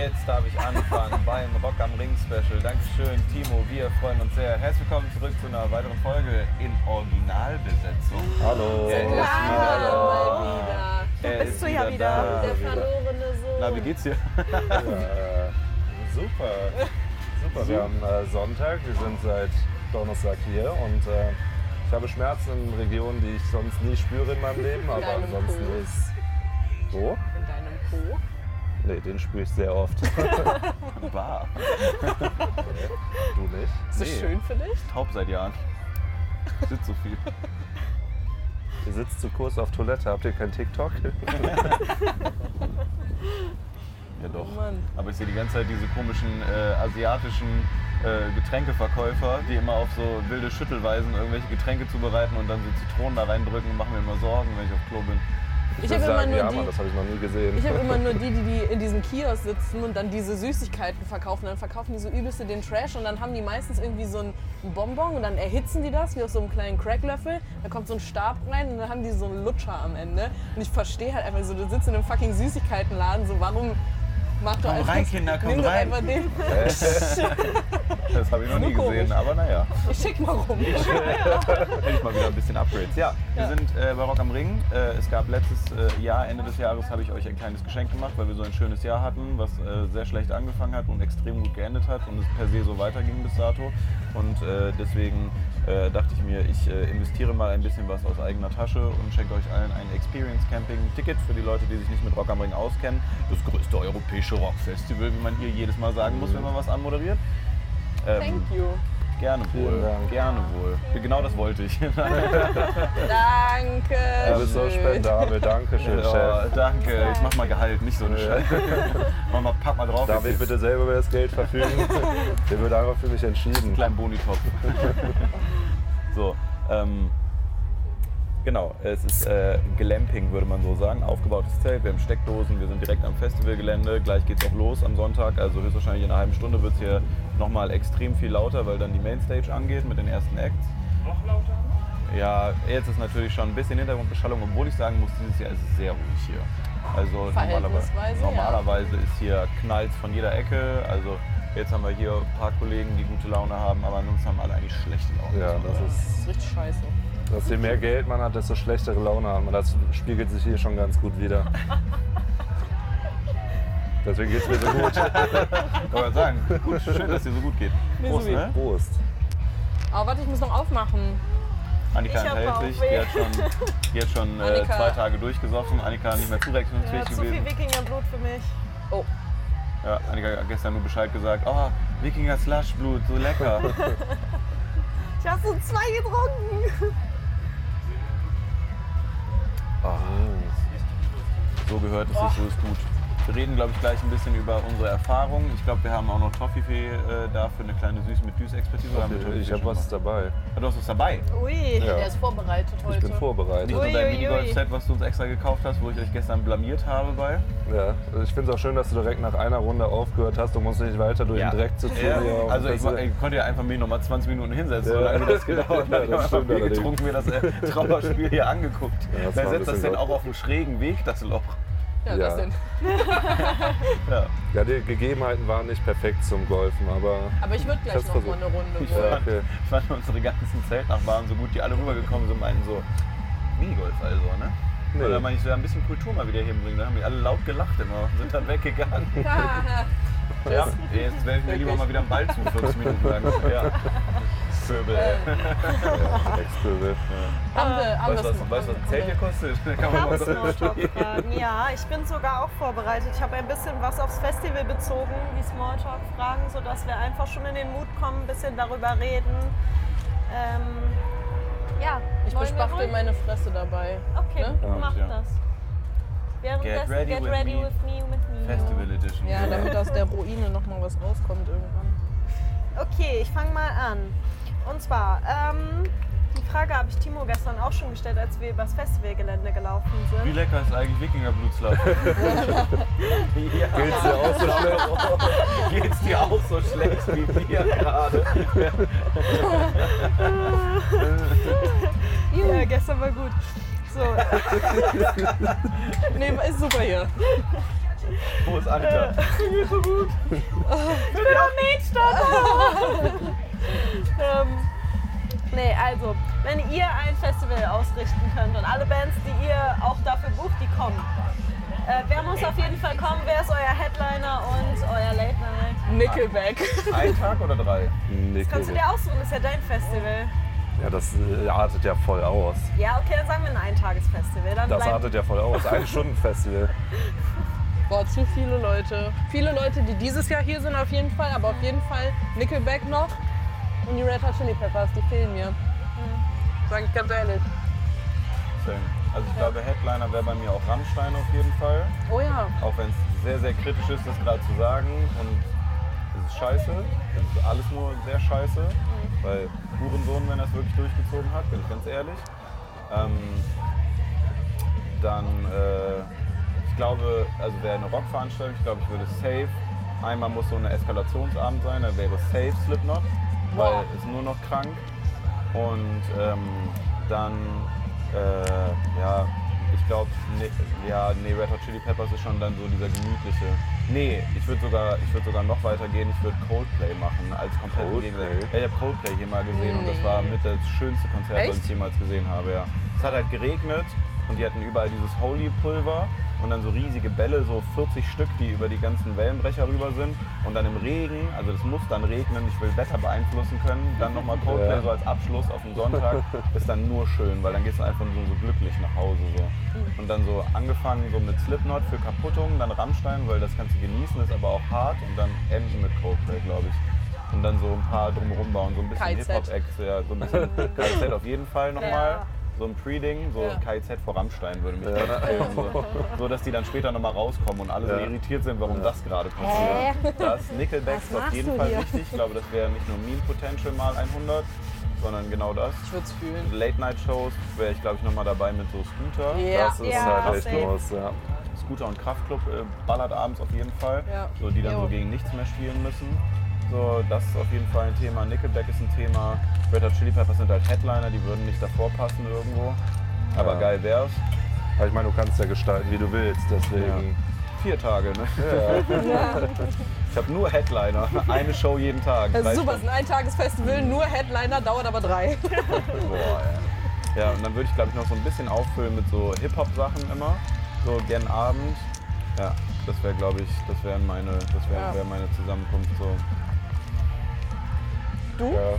Jetzt darf ich anfangen beim Rock am Ring Special. Dankeschön, Timo. Wir freuen uns sehr. Herzlich willkommen zurück zu einer weiteren Folge in Originalbesetzung. Hallo. Er ist wieder Hallo, da. mal wieder. Er bist ist du ja wieder wieder, da. der verlorene Sohn. Na, wie geht's dir? Ja, super. Super. Wir haben äh, Sonntag, wir sind seit Donnerstag hier und äh, ich habe Schmerzen in Regionen, die ich sonst nie spüre in meinem Leben, aber ansonsten Po. ist. Wo? In deinem Po. Nee, den spüre ich sehr oft. Bar. du nicht? Ist das Nee. schön für dich? Taub seit Jahren. Sitzt so viel. Ihr sitzt zu kurz auf Toilette, habt ihr kein TikTok? Ja doch. Oh. Aber ich sehe die ganze Zeit diese komischen äh, asiatischen äh, Getränkeverkäufer, die immer auf so wilde Schüttelweisen irgendwelche Getränke zubereiten und dann so Zitronen da reindrücken und machen mir immer Sorgen, wenn ich auf Klo bin. Ich habe immer nur ja, die- Mann, ich. Ich habe immer nur die, die, die in diesem Kiosk sitzen und dann diese Süßigkeiten verkaufen. Dann verkaufen die so übelste den Trash und dann haben die meistens irgendwie so ein Bonbon und dann erhitzen die das wie aus so einem kleinen Cracklöffel. Da kommt so ein Stab rein und dann haben die so einen Lutscher am Ende. Und ich verstehe halt einfach so, du sitzt in einem fucking Süßigkeitenladen, so warum mach doch einfach, rein, Kinder, doch rein. einfach den. Das habe ich noch nie gesehen, aber naja. Ich schick mal rum. Endlich mal wieder ein bisschen Upgrades. Ja, wir Ja. sind äh, bei Rock am Ring. Äh, es gab letztes äh, Jahr, Ende des Jahres, habe ich euch ein kleines Geschenk gemacht, weil wir so ein schönes Jahr hatten, was äh, sehr schlecht angefangen hat und extrem gut geendet hat und es per se so weiterging bis dato. Und äh, deswegen äh, dachte ich mir, ich äh, investiere mal ein bisschen was aus eigener Tasche und schenke euch allen ein Experience Camping Ticket für die Leute, die sich nicht mit Rock am Ring auskennen. Das größte europäische Rockfestival, wie man hier jedes Mal sagen muss, wenn man was anmoderiert. Ähm, Thank you. Gerne wohl. Gerne wohl. Genau das wollte ich. Danke. Du bist so spendabel, danke schön, Oh, Chef. danke. Ich mach mal Gehalt, nicht so eine Scheiße. Mach mal, pack mal drauf. Darf ich bitte selber über das Geld verfügen? Der wird einfach für mich entschieden. einen kleinen Bonitopf. so, ähm, genau. Es ist äh, Glamping, würde man so sagen. Aufgebautes Zelt. Wir haben Steckdosen. Wir sind direkt am Festivalgelände. Gleich geht's auch los am Sonntag. Also höchstwahrscheinlich in einer halben Stunde wird es hier nochmal extrem viel lauter, weil dann die Mainstage angeht mit den ersten Acts. Noch lauter? Ja, jetzt ist natürlich schon ein bisschen Hintergrundbeschallung, obwohl ich sagen muss, dieses Jahr ist es sehr ruhig hier. Also normalerweise, Verhältnisweise, ja. normalerweise ist hier knallt von jeder Ecke. Also jetzt haben wir hier ein paar Kollegen, die gute Laune haben, aber ansonsten haben alle eigentlich schlechte Laune. Ja, das Das ist, ist richtig scheiße. Dass je mehr Geld man hat, desto schlechtere Laune hat man. Das spiegelt sich hier schon ganz gut wieder. Deswegen geht's mir so gut. Ich wollte sagen, gut, schön, dass dir so gut geht. Prost, ne? Prost. Aber warte, ich muss noch aufmachen. Annika enthält sich, die hat schon, die hat schon äh, zwei Tage durchgesoffen. Annika nicht mehr zurechnungsfähig Ja, zu viel gewesen. Wikingerblut für mich. Oh, Ja, Annika hat gestern nur Bescheid gesagt, oh, Wikinger Slushblut, so lecker. Ich habe so zwei getrunken. So gehört es sich, so ist gut. Wir reden, glaube ich, gleich ein bisschen über unsere Erfahrungen. Ich glaube, wir haben auch noch Toffifee äh, da für eine kleine Süß mit Düs-Expertise. Ich habe was dabei. Ah, Du hast was dabei. Ui. Ja. der ist vorbereitet heute. Ich bin vorbereitet. Nicht nur dein. Minigolf-Set, was du uns extra gekauft hast, wo ich euch gestern blamiert habe bei. Ja, also ich finde es auch schön, dass du direkt nach einer Runde aufgehört hast. Du musst nicht weiter durch den Dreck zu tun. Ja. Also ich, Festival. ich konnte ja einfach mich noch mal 20 Minuten hinsetzen, Ja. so lange wie das gedauert Ja, hat. Ich habe einfach Bier getrunken, mir das äh, Trauerspiel hier angeguckt. Ja, Wer war setzt das denn auch auf einen schrägen Weg, das Loch? Ja, Ja. das denn. Ja. Ja, die Gegebenheiten waren nicht perfekt zum Golfen, aber Aber ich würde gleich noch mal versucht. eine Runde. Ich wohl. Ja, fand, okay. ich fand unsere ganzen Zeltnachbarn so gut, die alle rübergekommen sind, meinten so, Minigolf also, ne? Nee. Und dann meinte ich so, ja, ein bisschen Kultur mal wieder hinbringen. Dann haben die alle laut gelacht immer und sind dann weggegangen. Ja, jetzt werfe ich mir lieber mal wieder einen Ball zu, 40 Minuten lang. Ja. Vöbel, ey. ja, Ex-Pöbel. Haben wir, haben Weißt du, was, weißt, du, was ein Zelt hier kostet? Kann man mal so Smalltalk-Fragen. Ja, ich bin sogar auch vorbereitet. Ich habe ein bisschen was aufs Festival bezogen, die Smalltalk-Fragen, sodass wir einfach schon in den Mut kommen, ein bisschen darüber reden. Ähm, ja, Ich bespachtel meine Fresse dabei. Okay, Ne? mach Ja. das. Währenddessen, Get ready get with ready me. with me, with me. Festival Edition. Ja, damit aus der Ruine noch mal was rauskommt irgendwann. Okay, ich fange mal an. Und zwar, ähm, die Frage habe ich Timo gestern auch schon gestellt, als wir übers Festivalgelände gelaufen Wie sind. lecker ist eigentlich Wikingerblutsland? ja. Geht's dir auch so schlecht? Geht's dir auch so schlecht wie mir gerade? Ja, gestern war gut. So, Nee, ist super hier. Wo ist Annika? Mir geht's so gut. ähm, nee, also, wenn ihr ein Festival ausrichten könnt und alle Bands, die ihr auch dafür bucht, die kommen. Äh, wer muss auf jeden Fall kommen? Wer ist euer Headliner und euer Late Night? Nickelback. Ein Tag oder drei? Kannst du dir aussuchen, das ist ja dein Festival. Ja, das äh, artet ja voll aus. Ja, okay, dann sagen wir ein Eintagesfestival. Dann Das artet ja voll aus. Ein Stundenfestival. Boah, zu viele Leute. Viele Leute, die dieses Jahr hier sind auf jeden Fall, aber auf jeden Fall Nickelback noch und die Red Hot Chili Peppers, die fehlen mir. Sag ich ganz ehrlich. Same. Also ich glaube, Headliner wäre bei mir auch Rammstein auf jeden Fall. Oh ja. Auch wenn es sehr, sehr kritisch ist, das gerade zu sagen. Und es ist scheiße. Es ist alles nur sehr scheiße. Weil Hurensohn, wenn er es wirklich durchgezogen hat, bin ich ganz ehrlich. Ähm, dann, äh, ich glaube, also wäre eine Rockveranstaltung, ich glaube, ich würde safe. Einmal muss so eine Eskalationsabend sein, dann wäre safe Slipknot, weil ist nur noch krank. Und ähm, dann, äh, ja, ich glaube, nee, ja, nee, Red Hot Chili Peppers ist schon dann so dieser gemütliche. Nee, ich würde sogar, ich würde sogar noch weiter gehen. Ich würde Coldplay machen als komplett Coldplay? Ja, ich habe Coldplay hier mal gesehen und das war mit das schönste Konzert, was Echt? ich jemals gesehen habe. Ja. Es hat halt geregnet und die hatten überall dieses Holy Pulver und dann so riesige Bälle, so 40 Stück, die über die ganzen Wellenbrecher rüber sind. Und dann im Regen, also das muss dann regnen, ich will Wetter beeinflussen können. Dann nochmal Coldplay Ja. so als Abschluss auf den Sonntag, ist dann nur schön, weil dann gehst du einfach nur so glücklich nach Hause. So. Und dann so angefangen so mit Slipknot für Kaputtung, dann Rammstein, weil das kannst du genießen, ist aber auch hart. Und dann enden mit Coldplay, glaube ich. Und dann so ein paar drumherum bauen, so ein bisschen. Hip-Hop-Acts, ja, so ein bisschen KZ auf jeden Fall nochmal. Ja. So ein Pre-Ding, so Ja. KZ vor Rammstein würde mich interessieren. So. so, dass die dann später nochmal rauskommen und alle so Ja. irritiert sind, warum das gerade passiert. Das Nickelback ist auf jeden Fall hier? wichtig. Ich glaube, das wäre nicht nur Meme Potential mal 100, sondern genau das. Ich würde es fühlen. Late-Night-Shows wäre ich, glaube ich, nochmal dabei mit so Scooter. Ja. Das ist Ja, halt echt safe. groß, ja. Scooter und Kraftclub äh, ballert abends auf jeden Fall. Ja. So, die dann Jo. so gegen nichts mehr spielen müssen. So, das ist auf jeden Fall ein Thema. Nickelback ist ein Thema. Red Hot Chili Peppers sind halt Headliner, die würden nicht davor passen irgendwo. Aber Ja. geil wär's. Aber ich meine, du kannst ja gestalten, wie du willst. Deswegen. Vier Tage, ne? Ja. Ich habe nur Headliner. Eine Show jeden Tag. Das Drei ist super, es ist ein Eintagesfestival, nur Headliner, dauert aber drei. Boah, ja. ja, und dann würde ich, glaube ich, noch so ein bisschen auffüllen mit so Hip-Hop-Sachen immer. So gern Abend. Ja, das wäre, glaube ich, das wäre meine, das wäre Ja. wär meine Zusammenkunft so. Du? ja.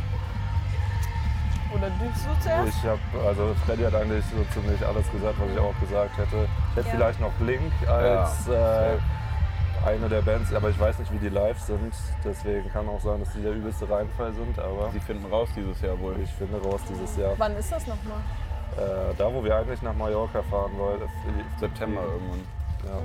Oder du? Du zuerst? Ich habe, also Freddy hat eigentlich so ziemlich alles gesagt, was ich auch gesagt hätte. Ich hätte Ja. vielleicht noch Blink als äh, eine der Bands, aber ich weiß nicht, wie die live sind. Deswegen kann auch sein, dass die der übelste Reinfall sind. Aber Sie finden raus dieses Jahr wohl. ich finde raus dieses Jahr. Wann ist das nochmal? Äh, da, wo wir eigentlich nach Mallorca fahren wollten. September irgendwann. Ja,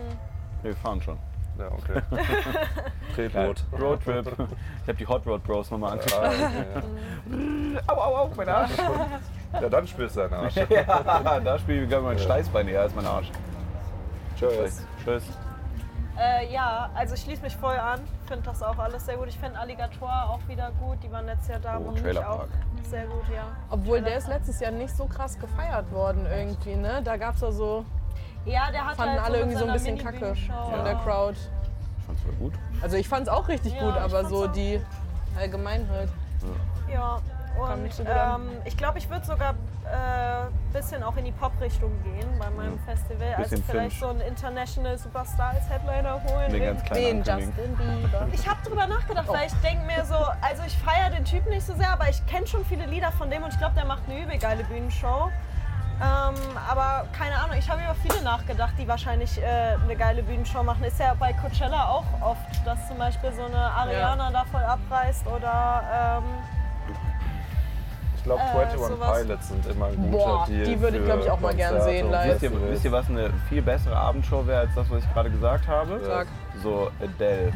Nee, wir fahren schon. Ja okay. Tretboot. Roadtrip. Ich habe die Hot Rod Bros nochmal angeschaut. Ah, okay, Au, au, au, mein Arsch. ja. ja, dann spürst du deinen Arsch. ja, da spiele ich mein Steißbein eher als mein Arsch. Tschüss. Tschüss. Äh, ja, also ich schließe mich voll an. Finde das auch alles sehr gut. Ich finde Alligator auch wieder gut. Die waren letztes Jahr da. Oh, Monique Trailerpark. auch sehr gut, ja. Obwohl der ist letztes Jahr nicht so krass gefeiert worden irgendwie, ne? Da gab es ja so, Ja, der hat fanden halt alle so irgendwie so ein bisschen kacke von der Crowd. Ich fand's voll gut. Also ich fand es auch richtig Ja, gut, aber fand's so die Allgemeinheit. Ja, Kam und so ähm, ich glaube, ich würde sogar ein äh, bisschen auch in die Pop-Richtung gehen bei meinem Festival. Also vielleicht Finch. so einen International Superstar als Headliner holen. Ganz Den ankündigen. Justin Bieber. Ich habe drüber nachgedacht, Oh. weil ich denke mir so, also ich feiere den Typen nicht so sehr, aber ich kenne schon viele Lieder von dem und ich glaube, der macht eine übel geile Bühnenshow. Ähm, aber keine Ahnung, ich habe über viele nachgedacht, die wahrscheinlich äh, eine geile Bühnenshow machen. Ist ja bei Coachella auch oft, dass zum Beispiel so eine Ariana da voll abreißt oder ähm, Ich glaube, Äh, 21 sowas. Pilots sind immer ein guter Boah, Deal die würde ich, für glaub ich, auch mal gern sehen live. Wisst ihr, wisst ihr, was eine viel bessere Abendshow wäre als das, was ich gerade gesagt habe? Sag. So Adele.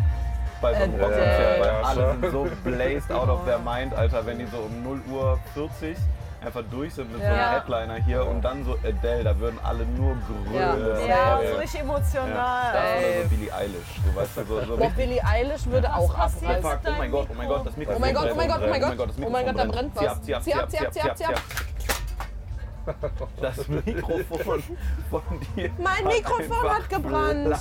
Bei so einem Adele. Rockkonzert, weil Ja, alle sind so blazed out of their mind, Alter, wenn die so um 0 Uhr 40 einfach durch sind mit so einem. Headliner hier und dann so Adele, da würden alle nur Ja. grölen. das ist ja, so richtig emotional. Ja, oder so Billie Eilish, so weißt du, so, so Boah, Billie Eilish würde auch abreißen. Fuck, oh mein Gott, oh mein Gott, das Mikrofon Oh mein Gott, oh mein Gott, oh mein Gott. Oh mein Gott, da brennt Zieh was. ab, zieh ab, Zieh ab, zieh ab, zieh ab, zieh ab. das Mikrofon von dir. Mein Mikrofon hat gebrannt.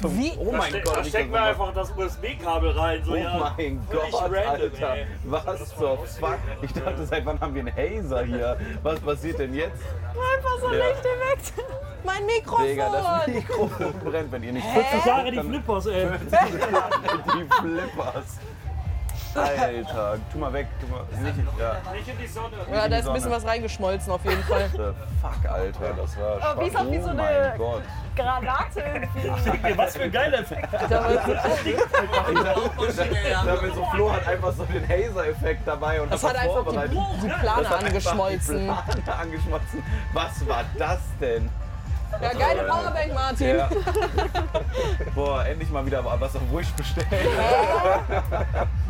Zum, Wie? Oh mein Steck- Gott, da ich stecken wir so- einfach das USB-Kabel rein. So, Oh ja, mein Gott, random, Alter. ey. Was zur Fuck? Ich dachte, seit wann haben wir einen Hazer hier? Was passiert denn jetzt? Einfach so Ja. Licht direkt. Mein Mikrofon. Digga, das Mikrofon brennt, wenn ihr nicht Ich sage die Flippers, ey. Die Flippers. Alter, tu mal weg, tu mal. Nicht, ja. Nicht in die Sonne. Ja, da ist ein bisschen was reingeschmolzen auf jeden Fall. The fuck, Alter. Das war Aber wie ist auch wie so oh eine Gott. Granate irgendwie. Was für ein geiler Effekt. Ich dachte, so Flo hat einfach so den Hazer-Effekt dabei und Das hat hat das einfach die, die Das Plane hat einfach angeschmolzen. Die Plane angeschmolzen. Was war das denn? Ja, geile Powerbank, Martin. Ja. Boah, endlich mal wieder was auf Wish bestellen.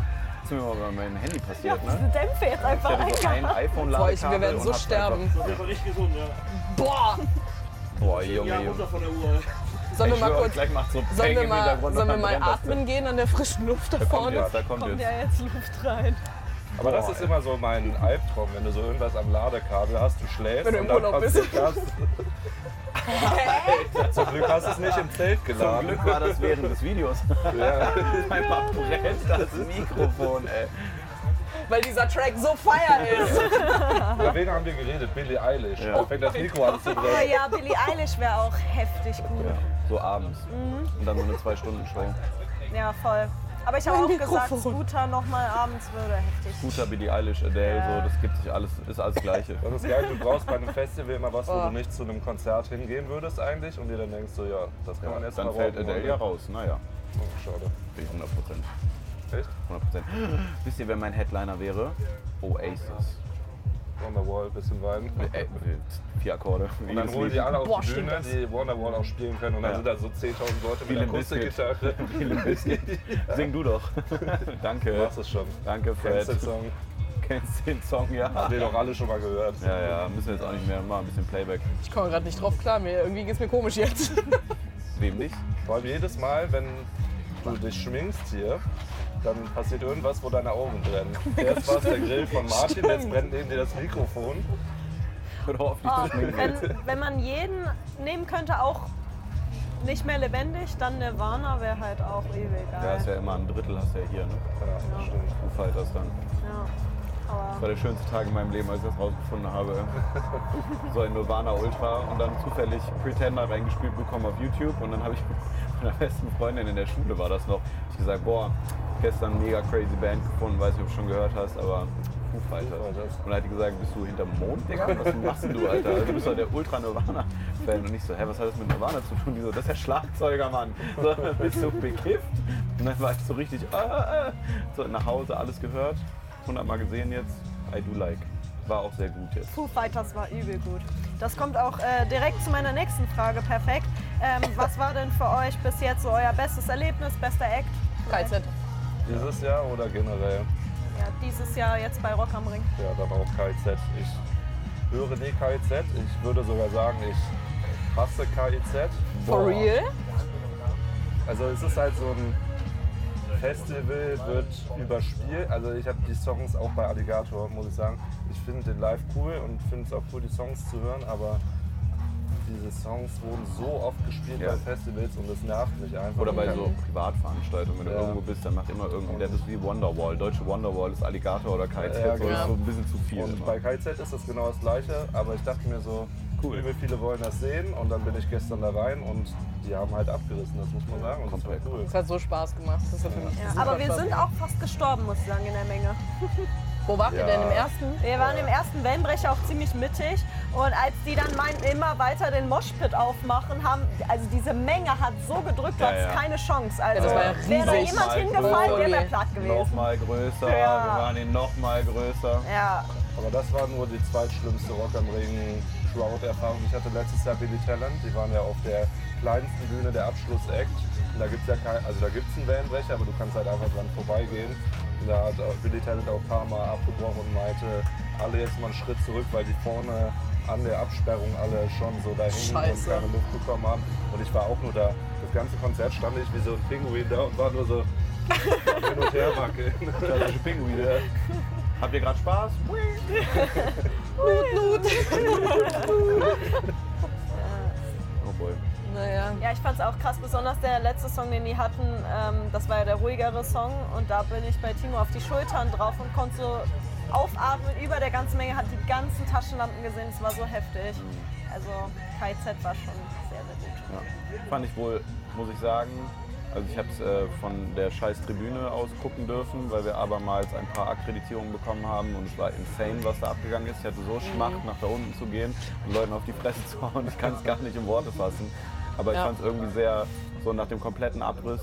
Ist mir mal bei meinem Handy passiert, ne? Diese Dämpfe jetzt Ich einfach hatte so ein eingehauen. iPhone-Ladekabel Boah, wir werden so sterben. Das war richtig gesund, ja. Boah. Boah, Junge, Ja, Junge. runter von der Uhr. Sollen wir Ich mal schwör, kurz, gleich macht so sollen wir im mal, Hintergrund sollen wir mal dann brennt das atmen gehen an der frischen Luft da Da kommt vorne? jetzt, da kommt Kommt jetzt. ja jetzt Luft rein. Aber das ist immer so mein Albtraum, wenn du so irgendwas am Ladekabel hast, du schläfst Wenn du im und dann Urlaub bist. passiert das. Zum Glück hast du es nicht im Zelt Zum geladen. Glück war das während des Videos. Ja. Einfach brennt das Mikrofon, ey. Weil dieser Track so fire ist. Über wen haben wir geredet? Billie Eilish. Ja. Da fängt das Mikro an zu Oh brennen. ja, Billie Eilish wäre auch heftig gut. Ja, so abends. Mhm. Und dann so eine Zwei-Stunden-Show. Ja, voll. Aber ich habe auch gesagt. Scooter nochmal abends würde heftig. Guter Billie Eilish, Adele, Ja. so, das gibt sich alles, ist alles Gleiche. Das ist geil, du brauchst bei einem Festival immer was, wo Oh. du nicht zu einem Konzert hingehen würdest eigentlich und dir dann denkst so, ja, das kann man jetzt Dann mal fällt rocken, Adele ja raus. Naja, Oh, schade. bin ich 100 Prozent. Echt? 100 Prozent. Wisst ihr, wer mein Headliner wäre? Oasis. Wonderwall, bisschen weinen. Äh, vier Akkorde. Und dann holen die alle auf Boah, die Bühne, die Wonderwall auch spielen können und dann Ja. sind da so 10.000 Leute mit Viele Akustikgitarre. Sing du doch. Du Danke. machst es schon. Danke, Kennst Fred. den Song? Kennst den Song, ja? Haben den doch alle schon mal gehört. Ja, ja, müssen wir jetzt auch nicht mehr. Mal ein bisschen Playback. Ich komme gerade nicht drauf klar. Mir, irgendwie geht's mir komisch jetzt. Wem nicht? Vor allem jedes Mal, wenn du dich schminkst hier, dann passiert irgendwas, wo deine Augen brennen. Erst war es der Grill von Martin, jetzt brennt neben dir das Mikrofon. Hör auf, Oh, wenn, wenn man jeden nehmen könnte, auch nicht mehr lebendig, dann Nirvana wäre halt auch ewig Ja, ist ja immer ein Drittel hast du ja hier, ne? Ja, das stimmt. Foo Fighters dann. Ja. Das war der schönste Tag in meinem Leben, als ich das rausgefunden habe. So ein Nirvana Ultra und dann zufällig Pretender reingespielt bekommen auf YouTube und dann habe ich meiner besten Freundin in der Schule war das noch, ich gesagt, boah, gestern mega crazy Band gefunden, weiß nicht, ob du schon gehört hast, aber Foo Fighters. Und dann hat die gesagt, bist du hinterm Mond, Digga? Was machst denn du, Alter? Also, du bist doch der Ultra Nirvana-Fan und ich so, hä, was hat das mit Nirvana zu tun? Die so, das ist der Schlagzeuger, Mann. So, bist du bekifft? Und dann war ich so richtig, äh, äh, so nach Hause, alles gehört, hundertmal gesehen jetzt, I do like. War auch sehr gut jetzt. Foo Fighters war übel gut. Das kommt auch äh, direkt zu meiner nächsten Frage perfekt. Ähm, was war denn für euch bis jetzt so euer bestes Erlebnis, bester Act? KZ. Dieses Jahr oder generell? Ja, dieses Jahr jetzt bei Rock am Ring. Ja, dann auch KIZ. Ich höre nie KIZ. Ich würde sogar sagen, ich hasse KIZ. For real? Also es ist halt so ein Festival, wird überspielt. Also ich habe die Songs auch bei Alligator, muss ich sagen. Ich finde den live cool und finde es auch cool, die Songs zu hören, aber diese Songs wurden so oft gespielt Ja. bei Festivals und das nervt mich einfach. Oder bei Ja. so Privatveranstaltungen, wenn du Ja. irgendwo bist, dann macht immer irgendein, der ist wie Wonderwall. Deutsche Wonderwall ist Alligator oder KZ, Ja, so genau. so ein bisschen zu viel. Und immer. bei KZ ist das genau das gleiche, aber ich dachte mir so, Cool. übel viele wollen das sehen und dann bin ich gestern da rein und die haben halt abgerissen, das muss man sagen. Und das war Komplett. cool. Das hat so Spaß gemacht. Das hat Ja, super aber wir Spaß sind gemacht. auch fast gestorben, muss ich sagen, in der Menge. Wo wart ihr Ja. denn im ersten? Wir waren im ersten Wellenbrecher auch ziemlich mittig und als die dann meinten, immer weiter den Moshpit aufmachen, haben, also diese Menge hat so gedrückt, du Ja, hattest ja. keine Chance. Also ja wäre da jemand Mal hingefallen, größer. wäre der platt gewesen. Nochmal größer, Ja. wir waren ihn nochmal größer. Ja, Aber das war nur die zweitschlimmste Rock am Ring Crowd-Erfahrung. Ich hatte letztes Jahr Billy Talent, die waren ja auf der kleinsten Bühne der Abschlussakt. Und da gibt es ja kein, also da gibt's einen Wellenbrecher, aber du kannst halt einfach dran vorbeigehen. Und da hat Billy Talent auch ein paar Mal abgebrochen und meinte, alle jetzt mal einen Schritt zurück, weil die vorne an der Absperrung alle schon so da hingen und keine Luft bekommen haben. Und ich war auch nur da. Das ganze Konzert stand ich wie so ein Pinguin da und war nur so hin und her wackeln. Klassische Pinguine. Habt ihr gerade Spaß? Oh boy. Naja. Ja, ich fand es auch krass, besonders der letzte Song, den die hatten, ähm, das war ja der ruhigere Song und da bin ich bei Timo auf die Schultern drauf und konnte so aufatmen über der ganzen Menge, hat die ganzen Taschenlampen gesehen, es war so heftig. Also KZ war schon sehr, sehr gut. Ja. Fand ich wohl, muss ich sagen. Also ich habe es äh, von der scheiß Tribüne aus gucken dürfen, weil wir abermals ein paar Akkreditierungen bekommen haben und es war insane, was da abgegangen ist. Ich hatte so Schmacht, nach da unten zu gehen und Leuten auf die Fresse zu hauen. Ich kann es gar nicht in Worte fassen. Aber ich Ja. fand es irgendwie sehr, so nach dem kompletten Abriss,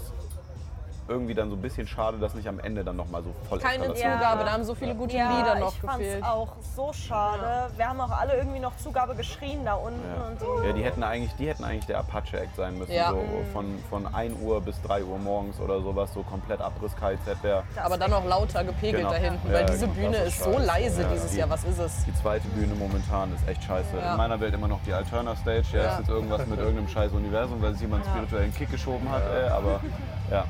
irgendwie dann so ein bisschen schade, dass nicht am Ende dann nochmal so voll Keine Eskalation Ja. Zugabe, da haben so viele gute Lieder noch ich fand's gefehlt. auch so schade. Wir haben auch alle irgendwie noch Zugabe geschrien da unten Ja. und so. ja, die hätten eigentlich, die hätten eigentlich der Apache-Act sein müssen. Ja. So von, von 1 Uhr bis 3 Uhr morgens oder sowas, so komplett Abriss KZ wäre. Aber dann noch lauter gepegelt Genau. da hinten, Ja, weil diese genau, Bühne ist ist so leise Ja, dieses die- Jahr. Was ist es? Die zweite Bühne momentan ist echt scheiße. Ja. In meiner Welt immer noch die Alterna Stage. Ja, Ja. ist jetzt irgendwas mit irgendeinem scheiß Universum, weil sich jemand einen spirituellen Kick geschoben hat. Ey, aber ja,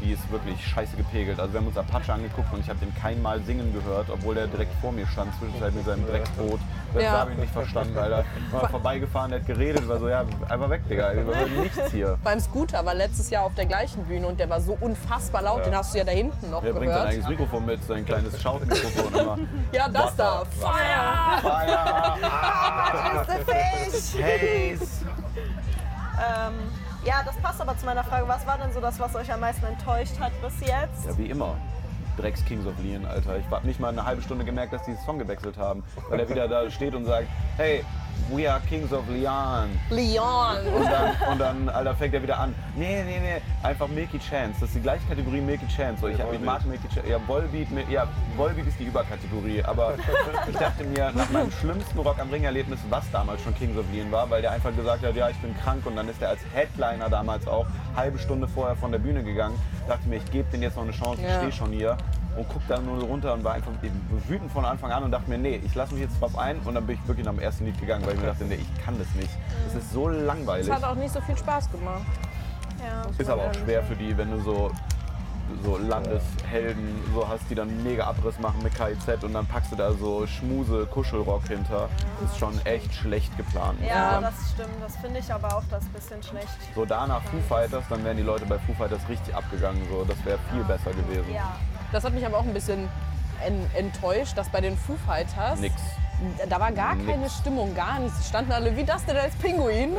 die ist wirklich scheiße gepegelt. Also wir haben uns Apache angeguckt und ich habe den kein Mal singen gehört, obwohl der direkt vor mir stand, zwischenzeitlich mit seinem Drecksboot. Das Ja. habe ich nicht verstanden, Alter. War vorbeigefahren, der hat geredet, war so, ja, einfach weg, Digga. Wir hören nichts hier. Beim Scooter war letztes Jahr auf der gleichen Bühne und der war so unfassbar laut, den hast du ja da hinten noch Wer bringt sein gehört. eigenes Mikrofon mit, sein kleines Schautmikrofon immer. Ja, das da. Feuer! Der Fisch! Haze! Ähm, ja, das passt aber zu meiner Frage. Was war denn so das, was euch am meisten enttäuscht hat bis jetzt? Ja, wie immer. Drecks Kings of Leon, Alter. Ich habe nicht mal eine halbe Stunde gemerkt, dass die den Song gewechselt haben. Weil er wieder da steht und sagt, hey, we are Kings of Leon. Leon! Und dann, und dann Alter, fängt er wieder an. Nee, nee, nee, einfach Milky Chance. Das ist die gleiche Kategorie Milky Chance. So, ich, hab, ich mag Milky Chance. Ja, Volbeat, ja, Volbeat ist die Überkategorie. Aber ich dachte mir, nach meinem schlimmsten Rock am Ring-Erlebnis, was damals schon Kings of Leon war, weil der einfach gesagt hat, ja, ich bin krank. Und dann ist er als Headliner damals auch halbe Stunde vorher von der Bühne gegangen. Dachte mir, ich gebe denen jetzt noch eine Chance, ich Ja. stehe schon hier. Und guck dann nur runter und war einfach wütend von Anfang an und dachte mir, nee, ich lasse mich jetzt drauf ein. Und dann bin ich wirklich nach dem ersten Lied gegangen, weil ich mir dachte, nee, ich kann das nicht. Das ist so langweilig. Es hat auch nicht so viel Spaß gemacht. Ja. Ist aber auch schwer für die, wenn du so, so Landeshelden so hast, die dann mega Abriss machen mit KIZ und dann packst du da so Schmuse Kuschelrock hinter. Ist schon echt schlecht geplant. Ja, das stimmt. Das finde ich aber auch das bisschen schlecht. so danach Foo Fighters, dann wären die Leute bei Foo Fighters richtig abgegangen. So, das wäre viel besser gewesen. Ja. Das hat mich aber auch ein bisschen en enttäuscht, dass bei den Foo Fighters Nix. Da war gar Nix. keine Stimmung, gar nichts. Die standen alle wie das denn als Pinguin.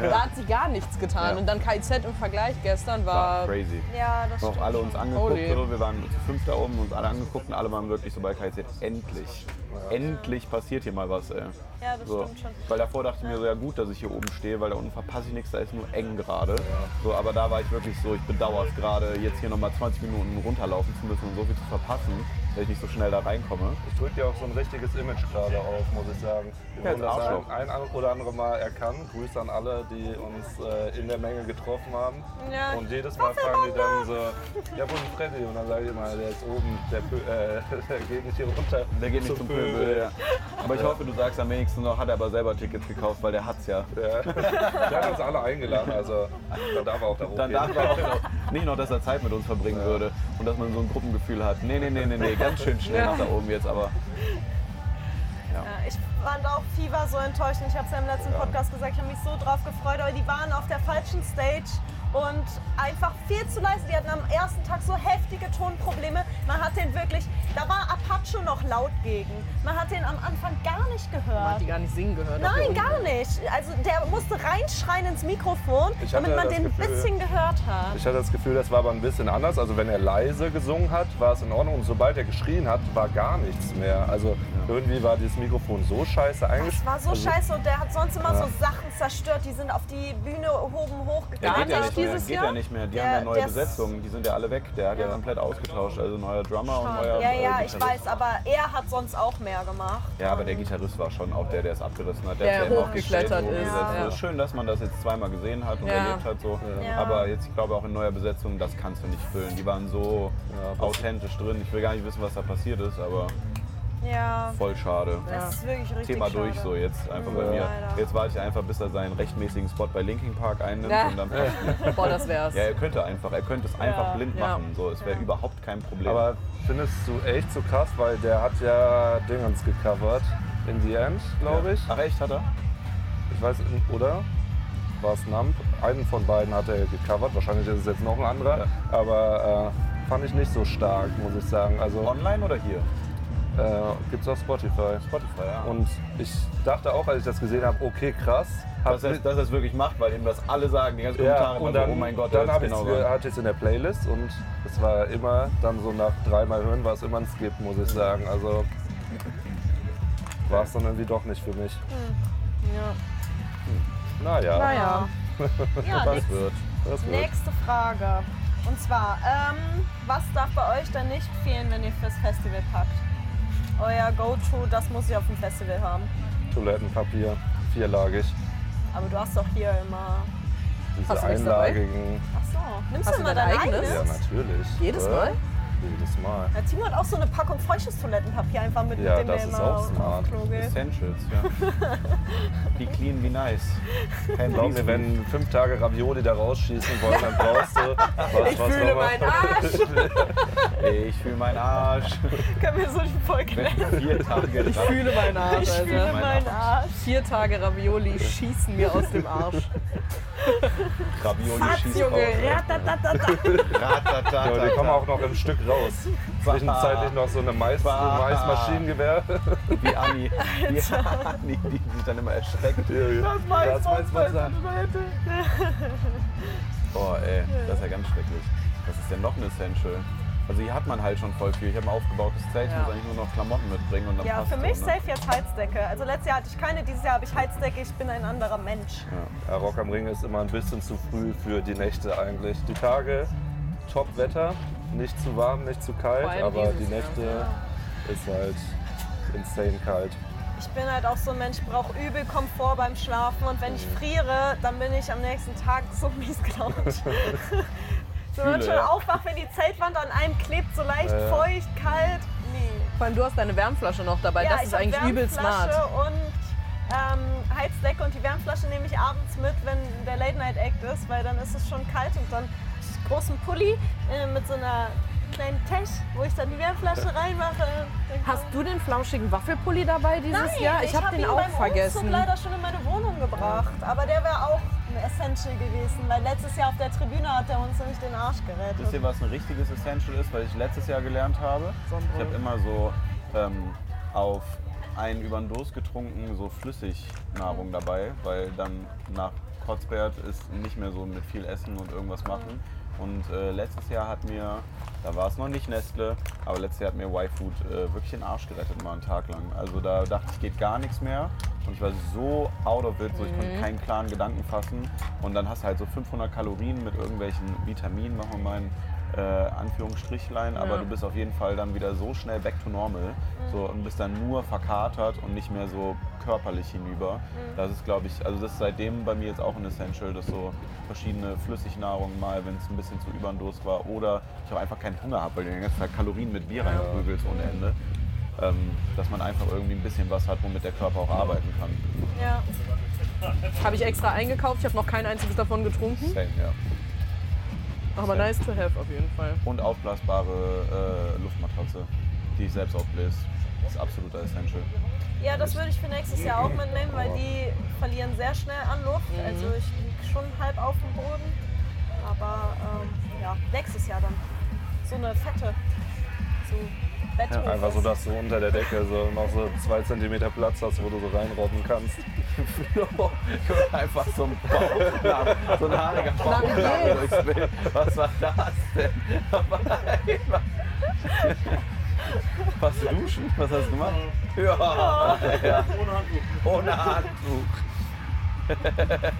Da hat sich gar nichts getan. Ja. Und dann KIZ im Vergleich gestern War war. crazy. Ja, das Auch alle uns angeguckt, Holy. so. wir waren zu fünf da oben, uns alle angeguckt und alle waren wirklich so bei KZ. Endlich, endlich passiert hier mal was, ey. Ja, das So. stimmt schon. Weil davor dachte ich mir so, ja gut, dass ich hier oben stehe, weil da unten verpasse ich nichts, da ist nur eng gerade. So, aber da war ich wirklich so, ich bedauere es gerade, jetzt hier nochmal 20 Minuten runterlaufen zu müssen und so viel zu verpassen, dass ich nicht so schnell da reinkomme. Ich drücke dir auch so ein richtiges Image gerade auf, muss ich sagen. Wir Ja, wurden das ein, ein oder andere Mal erkannt. Grüße an alle, die uns äh, in der Menge getroffen haben. Ja. Und jedes Mal fragen die dann so, ja wo ist Freddy? Und dann sage ich immer, der ist oben, der, äh, der geht nicht hier runter. Der geht nicht zum Pöbel, ja. Aber ich hoffe, du sagst am wenigsten noch, hat er aber selber Tickets gekauft, weil der hat's ja. Ja. Der hat uns alle eingeladen, also da darf er auch da Dann hochgehen. darf er auch noch, nicht noch, dass er Zeit mit uns verbringen würde und dass man so ein Gruppengefühl hat. Nee, nee, nee, nee, nee, ganz schön schnell nach da oben jetzt, aber Ja, ich fand auch Fever so enttäuschend. Ich habe es ja im letzten Podcast gesagt, ich habe mich so drauf gefreut, aber die waren auf der falschen Stage und einfach viel zu leise. Die hatten am ersten Tag so heftige Tonprobleme. Man hat den wirklich, da war Apache noch laut gegen. Man hat den am Anfang gar nicht Man hat gehört. die gar nicht singen gehört. Nein, gar nicht. Also der musste reinschreien ins Mikrofon, damit man den ein Gefühl- bisschen gehört hat. Ich hatte das Gefüel, das war aber ein bisschen anders. Also wenn er leise gesungen hat, war es in Ordnung. Und sobald er geschrien hat, war gar nichts mehr. Also irgendwie war dieses Mikrofon so scheiße eingestellt. Das war so also, scheiße und der hat sonst immer so Sachen zerstört. Die sind auf die Bühne oben hochgegangen. ja. Dieses Geht Jahr? ja nicht mehr. Die Der- haben ja neue der Besetzungen, die sind ja alle weg. Der hat ja, Ja. komplett ausgetauscht. Also neuer Drummer und neuer Ja, äh, ja, ich Gitarrist. weiß, aber er hat sonst auch mehr gemacht. Ja, aber der Gitarrist war schon auch der, der es abgerissen hat. Der ja die hochgeklettert ist, ja. Es ist schön, dass man das jetzt zweimal gesehen hat und Ja. erlebt hat. So. Ja. Aber jetzt, ich glaube auch in neuer Besetzung, das kannst du nicht füllen. Die waren so Ja, authentisch drin. Ich will gar nicht wissen, was da passiert ist, aber Ja, Voll schade. das ist wirklich richtig Thema schade. durch so jetzt einfach bei mir. Leider. Jetzt warte ich einfach, bis er seinen rechtmäßigen Spot bei Linkin Park einnimmt Ja. und dann passt Boah, das wär's. Ja, er könnte einfach, er könnte es einfach Ja. blind Ja. machen. So, es wäre Ja. überhaupt kein Problem. Aber findest du echt so krass, weil der hat ja Dingens gecovert. In the End, glaube ich. Ach echt, hat er? Ich weiß, oder? War es Nump? Einen von beiden hat er gecovert. Wahrscheinlich ist es jetzt noch ein anderer. Aber äh, fand ich nicht so stark, muss ich sagen. Also Online oder hier? Äh, gibt es auf Spotify. Spotify, ja. Und ich dachte auch, als ich das gesehen habe, okay, krass. Hab dass er, dass er es wirklich macht, weil ihm das alle sagen, die ganzen ja, Kommentare, und immer so, dann, oh mein Gott, dann habe ist ich genau so. es in der Playlist und es war immer dann so nach dreimal hören war es immer ein Skip, muss ich sagen. Also war es dann irgendwie doch nicht für mich. Ja. Naja, Naja. Ja, Was nächste, wird? das wird. nächste Frage. Und zwar, ähm, was darf bei euch denn nicht fehlen, wenn ihr fürs Festival packt? Euer Go-To, das muss ich auf dem Festival haben. Toilettenpapier, vierlagig. Aber du hast doch hier immer. Diese einlagigen. Ach so, nimmst Hast du immer dein dein eigenes? eigenes? Ja, natürlich. Jedes? Mal? Jedes Mal. Ja, Timo hat auch so eine Packung feuchtes Toilettenpapier einfach mit, Ja, mit dem das ist auch smart. Essentials, ja. Be clean, be nice. Kein mir, wenn fünf Tage Ravioli da rausschießen wollen, dann brauchst du was, Ich was fühle meinen Arsch. Ich fühle meinen Arsch. Können wir so die Folge nennen? vier Tage Ich fühle meinen Arsch, Ich fühle meinen Arsch. Vier Tage Ravioli schießen mir aus dem Arsch. Ravioli Fatz, schießt Junge. raus. Ratatata. Ratatata. Ja, die kommen auch noch im Stück raus. Zwischenzeitlich noch so eine Mais. Maismaschinengewehr. Wie Anni. Wie Anni, die sich dann immer erschreckt. Das sein. Boah, ey, das ist ja ganz schrecklich. Was ist denn noch ein Essential? Also hier hat man halt schon voll viel. Ich habe ein aufgebautes Zelt, ich Ja. muss eigentlich nur noch Klamotten mitbringen und dann Ja, passt für mich so, ne? safe jetzt Heizdecke. Also letztes Jahr hatte ich keine, dieses Jahr habe ich Heizdecke. Ich bin ein anderer Mensch. Ja, Rock am Ring ist immer ein bisschen zu früh für die Nächte eigentlich. Die Tage, Top-Wetter, nicht zu warm, nicht zu kalt, aber die. Nächte ist halt insane kalt. Ich bin halt auch so ein Mensch, ich brauche übel Komfort beim Schlafen und wenn ich friere, dann bin ich am nächsten Tag so mies gelaunt. so wenn man schon ja. aufwacht, wenn die Zeltwand an einem klebt, so leicht Ja, ja. feucht, kalt. Nee. Vor allem, du hast deine Wärmflasche noch dabei. das ich ist eigentlich übel smart. Wärmflasche Und ähm, Heizdecke und die Wärmflasche nehme ich abends mit, wenn der Late-Night-Act ist, weil dann ist es schon kalt und dann großen Pulli äh, mit so einer kleinen Tech, wo ich dann die Wärmflasche reinmache. Hast du den flauschigen Waffelpulli dabei dieses Nein, Jahr? Ich, habe hab den ihn auch beim vergessen. Umzug leider schon in meine Wohnung gebracht. Aber der wäre auch ein Essential gewesen, weil letztes Jahr auf der Tribüne hat er uns nämlich den Arsch Wisst gerettet. ihr, was ein richtiges Essential ist, weil ich letztes Jahr gelernt habe? Ich habe immer so ähm, auf einen über den Durst getrunken, so Flüssignahrung dabei, weil dann nach Kotzbert ist nicht mehr so mit viel Essen und irgendwas machen. Und äh, letztes Jahr hat mir, da war es noch nicht Nestle, aber letztes Jahr hat mir Y-Food äh, wirklich den Arsch gerettet, mal einen Tag lang. Also da dachte ich, geht gar nichts mehr. Und ich war so out of it, so ich konnte keinen klaren Gedanken fassen. Und dann hast du halt so 500 Kalorien mit irgendwelchen Vitaminen, machen wir mal äh, Anführungsstrichlein, aber Ja. du bist auf jeden Fall dann wieder so schnell back to normal so, und bist dann nur verkatert und nicht mehr so körperlich hinüber. Das ist, glaube ich, also das ist seitdem bei mir jetzt auch ein Essential, dass so verschiedene Flüssignahrungen mal, wenn es ein bisschen zu über den Durst war oder ich auch einfach keinen Hunger habe, weil du den ganzen Tag Kalorien mit Bier reinprügelst ohne Ende. Ähm, dass man einfach irgendwie ein bisschen was hat, womit der Körper auch arbeiten kann. Ja. Habe ich extra eingekauft. Ich habe noch kein einziges davon getrunken. Same, ja. Aber nice to have auf jeden Fall. Und aufblasbare äh, Luftmatratze, die ich selbst aufbläse. Das ist absoluter Essential. ja, das würde ich für nächstes Jahr auch mitnehmen, weil die verlieren sehr schnell an Luft. Also ich liege schon halb auf dem Boden. Aber ähm, ja, nächstes Jahr dann. So eine fette. So Bettruhe. Einfach so, dass du unter der Decke so noch so zwei Zentimeter Platz hast, wo du so reinrotten kannst. Einfach so ein Bauchnabel, so ein haariger Bauchnabel durchs Bild. Was war das denn? Was du duschen? Was hast du gemacht? Ja, ja. Ohne Handtuch. ohne Handtuch. Für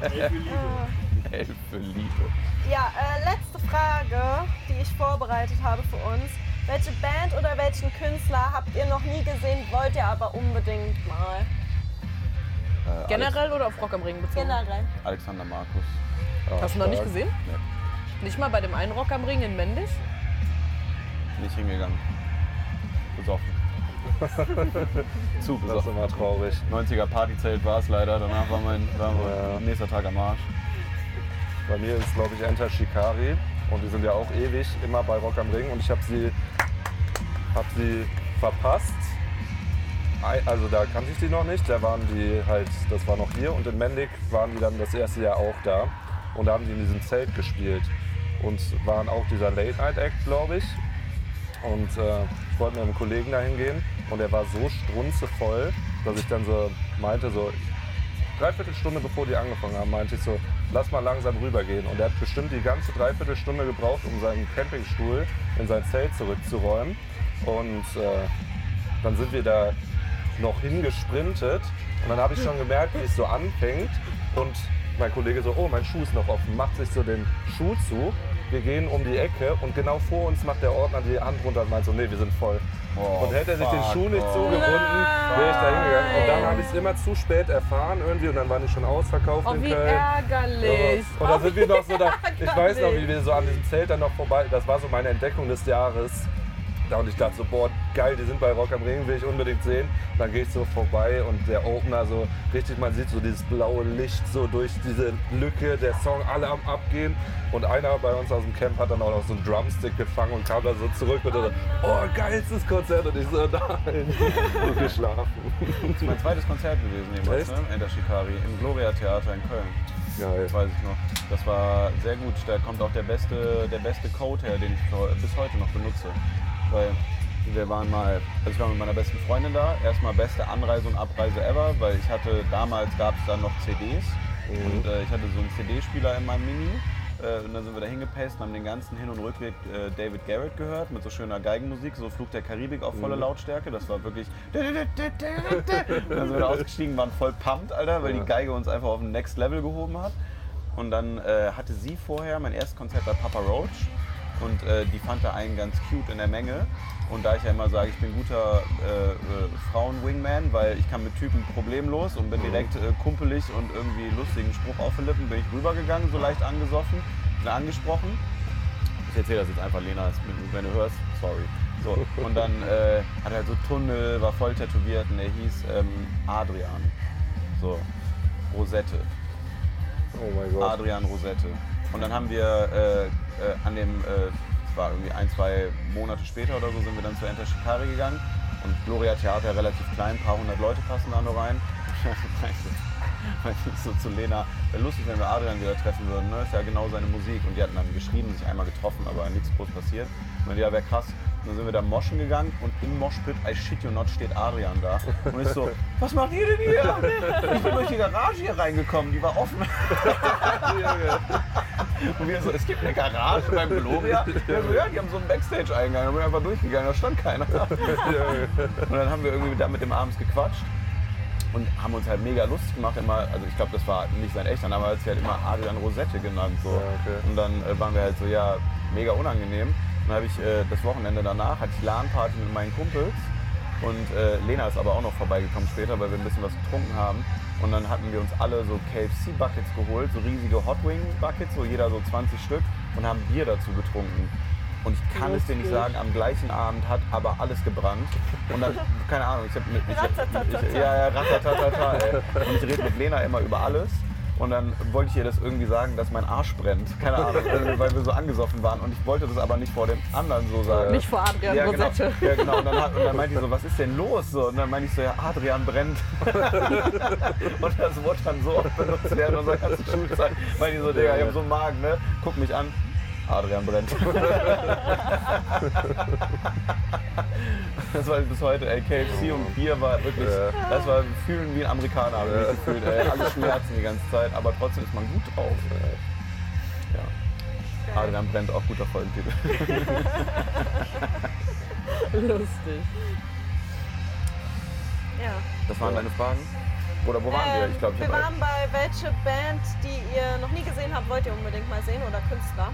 Liebe. Für Liebe. Ja, äh, letzte Frage, die ich vorbereitet habe für uns. Welche Band oder welchen Künstler habt ihr noch nie gesehen, wollt ihr aber unbedingt mal? Äh, Generell oder auf Rock am Ring bezogen? Generell. Alex Alexander Markus. Ja, Hast du noch nicht gesehen? Nicht mal bei dem einen Rock am Ring in Mendig? Nicht hingegangen. Besoffen. Zu Das ist besoffen. immer traurig. 90er Partyzelt war es leider, danach war mein war Ja. nächster Tag am Arsch. Bei mir ist glaube ich Enter Shikari und die sind ja auch ewig immer bei Rock am Ring. Und ich habe sie, hab sie verpasst. Also da kannte ich die noch nicht, da waren die halt, das war noch hier. Und in Mendig waren die dann das erste Jahr auch da. Und da haben die in diesem Zelt gespielt. Und waren auch dieser Late Night Act glaube ich. Und äh, ich wollte mit einem Kollegen dahin gehen und er war so strunzevoll, dass ich dann so meinte so, dreiviertel Stunde bevor die angefangen haben, meinte ich so, lass mal langsam rübergehen. Und er hat bestimmt die ganze Dreiviertelstunde gebraucht, um seinen Campingstuhl in sein Zelt zurückzuräumen. Und äh, dann sind wir da noch hingesprintet und dann habe ich schon gemerkt, wie es so anfängt. Und mein Kollege so, oh, mein Schuh ist noch offen, macht sich so den Schuh zu. Wir gehen um die Ecke und genau vor uns macht der Ordner die Hand runter und meint so, nee, wir sind voll. Oh, und hätte er sich den Schuh nicht zugebunden, wäre ich da hingegangen. Und dann habe ich es immer zu spät erfahren irgendwie und dann waren die schon ausverkauft Oh, in wie Köln. ärgerlich. Und da sind wir noch so da. Ich weiß noch, wie wir so an diesem Zelt dann noch vorbei. Das war so meine Entdeckung des Jahres. Da und ich dachte so, boah, geil, die sind bei Rock am Ring, will ich unbedingt sehen. Dann gehe ich so vorbei und der Opener so richtig, man sieht so dieses blaue Licht so durch diese Lücke, der Song alle am Abgehen. Und einer bei uns aus dem Camp hat dann auch noch so einen Drumstick gefangen und kam da so zurück und so, oh, geilstes Konzert. Und ich so, nein, und geschlafen. Das ist mein zweites Konzert gewesen jemals, ne? Enter Shikari im Gloria Theater in Köln. Geil. Das weiß ich noch. Das war sehr gut. Da kommt auch der beste, der beste Code her, den ich bis heute noch benutze. Weil wir waren mal, also ich war mit meiner besten Freundin da. Erstmal beste Anreise und Abreise ever, weil ich hatte, damals gab es dann noch CDs. Und äh, ich hatte so einen CD-Spieler in meinem Mini. Äh, und dann sind wir da hingepaced und haben den ganzen Hin- und Rückweg äh, David Garrett gehört mit so schöner Geigenmusik, so Flug der Karibik auf volle Lautstärke. Das war wirklich. Und dann sind wir da ausgestiegen, waren voll pumped, Alter, weil Ja. die Geige uns einfach auf ein Next Level gehoben hat. Und dann äh, hatte sie vorher, mein erstes Konzert bei Papa Roach. Und äh, die fand da einen ganz cute in der Menge. Und da ich ja immer sage, ich bin guter äh, äh, Frauen-Wingman, weil ich kann mit Typen problemlos und bin direkt äh, kumpelig und irgendwie lustigen Spruch auf den Lippen, bin ich rübergegangen, so leicht angesoffen, bin angesprochen. Ich erzähle das jetzt einfach, Lena, wenn du hörst, sorry. So, und dann äh, hat er halt so Tunnel, war voll tätowiert und er hieß ähm, Adrian. So, Rosette. Oh mein Gott. Adrian Rosette. Und dann haben wir äh, äh, an dem, äh, es war irgendwie ein, zwei Monate später oder so, sind wir dann zu Enter Shikari gegangen. Und Gloria Theater relativ klein, ein paar hundert Leute passen da nur rein. Meinte ich so zu Lena, wäre lustig, wenn wir Adrian wieder treffen würden, ne? Ist ja genau seine Musik. Und die hatten dann geschrieben, sich einmal getroffen, aber nichts groß passiert. Und ja, wäre krass. Dann sind wir da moschen gegangen und im Moshpit, I shit you not, steht Adrian da. Und ich so, was macht ihr denn hier? Ich bin durch die Garage hier reingekommen, die war offen. Und wir so, es gibt eine Garage beim Gloria. Wir so, ja, die haben so einen Backstage-Eingang. Da bin ich einfach durchgegangen, da stand keiner. Und dann haben wir irgendwie da mit dem abends gequatscht und haben uns halt mega lustig gemacht. Immer, also ich glaube, das war nicht sein echter Name, aber hat sich halt immer Adrian Rosette genannt. So. Ja, okay. Und dann äh, waren wir halt so, ja, mega unangenehm. Dann habe ich äh, das Wochenende danach, hatte ich LAN-Party mit meinen Kumpels. Und äh, Lena ist aber auch noch vorbeigekommen später, weil wir ein bisschen was getrunken haben. Und dann hatten wir uns alle so KFC-Buckets geholt, so riesige Hot Wing-Buckets, so jeder so 20 Stück und haben Bier dazu getrunken. Und ich kann es dir nicht sagen, am gleichen Abend hat aber alles gebrannt. Und dann, keine Ahnung, ich habe mit. Ich, ich, ja, ja, ratatatata, ey. Und ich rede mit Lena immer über alles. Und dann wollte ich ihr das irgendwie sagen, dass mein Arsch brennt. Keine Ahnung, weil- weil wir so angesoffen waren. Und ich wollte das aber nicht vor dem anderen so sagen. Nicht vor Adrian Ja, genau. Rosette. Ja, genau. Und dann, und dann meinte ich so, was ist denn los? So, und dann meinte ich so, ja, Adrian brennt. und das Wort dann so oft benutzt während unserer ganzen Schulzeit. Meinte ich so, Digga, ich hab so einen Magen, ne? Guck mich an. Adrian brennt. das war bis heute, ey, KFC und Bier war wirklich, Ja. das war fühlen wie ein Amerikaner, habe ich mich gefühlt, ey. Alle schmerzen die ganze Zeit, aber trotzdem ist man gut drauf. Ja. Adrian brennt auch guter Folgentitel. Lustig. Ja. Das waren deine Fragen? Oder wo waren wir? Ähm, Ich glaube, ich wir waren bei welche Band, die ihr noch nie gesehen habt, wollt ihr unbedingt mal sehen oder Künstler?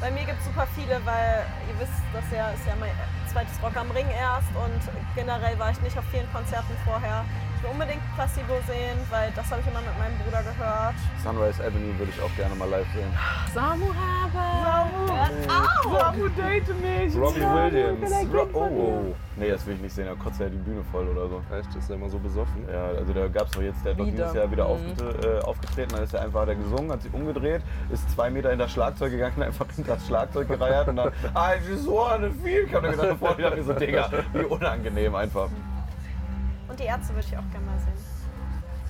Bei mir gibt es super viele, weil ihr wisst, das ja, ist ja mein zweites Rock am Ring erst und generell war ich nicht auf vielen Konzerten vorher. Ich will unbedingt Placebo sehen, weil das habe ich immer mit meinem Bruder gehört. Sunrise Avenue würde ich auch gerne mal live sehen. Samu Haber. Samu date mich. Robbie Williams. Ro oh. Nee, das will ich nicht sehen. Da kotzt ja die Bühne voll oder so. Echt, ist er immer so besoffen? Ja, also da gab es doch jetzt, der hat doch Wieder. dieses Jahr wieder Mhm. äh, aufgetreten, dann ist er einfach, hat er gesungen, hat sich umgedreht, ist zwei Meter hinter das Schlagzeug gegangen, einfach hinter das Schlagzeug gereiert und dann, I just wanna feel, ich hab dann gesagt, davor wieder so, Digga, wie unangenehm einfach. Und die Ärzte würde ich auch gerne mal sehen.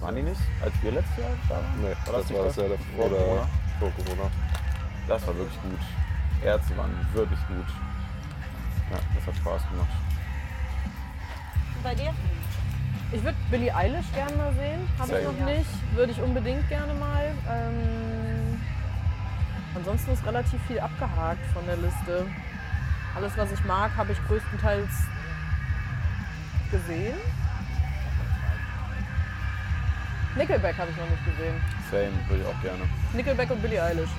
Waren die nicht, als wir letztes Jahr da waren? Nee, War das nicht war das das? ja Vor davor Corona? oder vor Corona. Das war wirklich gut. Ärzte waren wirklich gut. Ja, das hat Spaß gemacht. Und bei dir? Ich würde Billie Eilish gerne mal sehen. Habe ich noch nicht. Würde ich unbedingt gerne mal. Ähm, ansonsten ist relativ viel abgehakt von der Liste. Alles, was ich mag, habe ich größtenteils gesehen. Nickelback habe ich noch nicht gesehen. Same, würde ich auch gerne. Nickelback und Billie Eilish.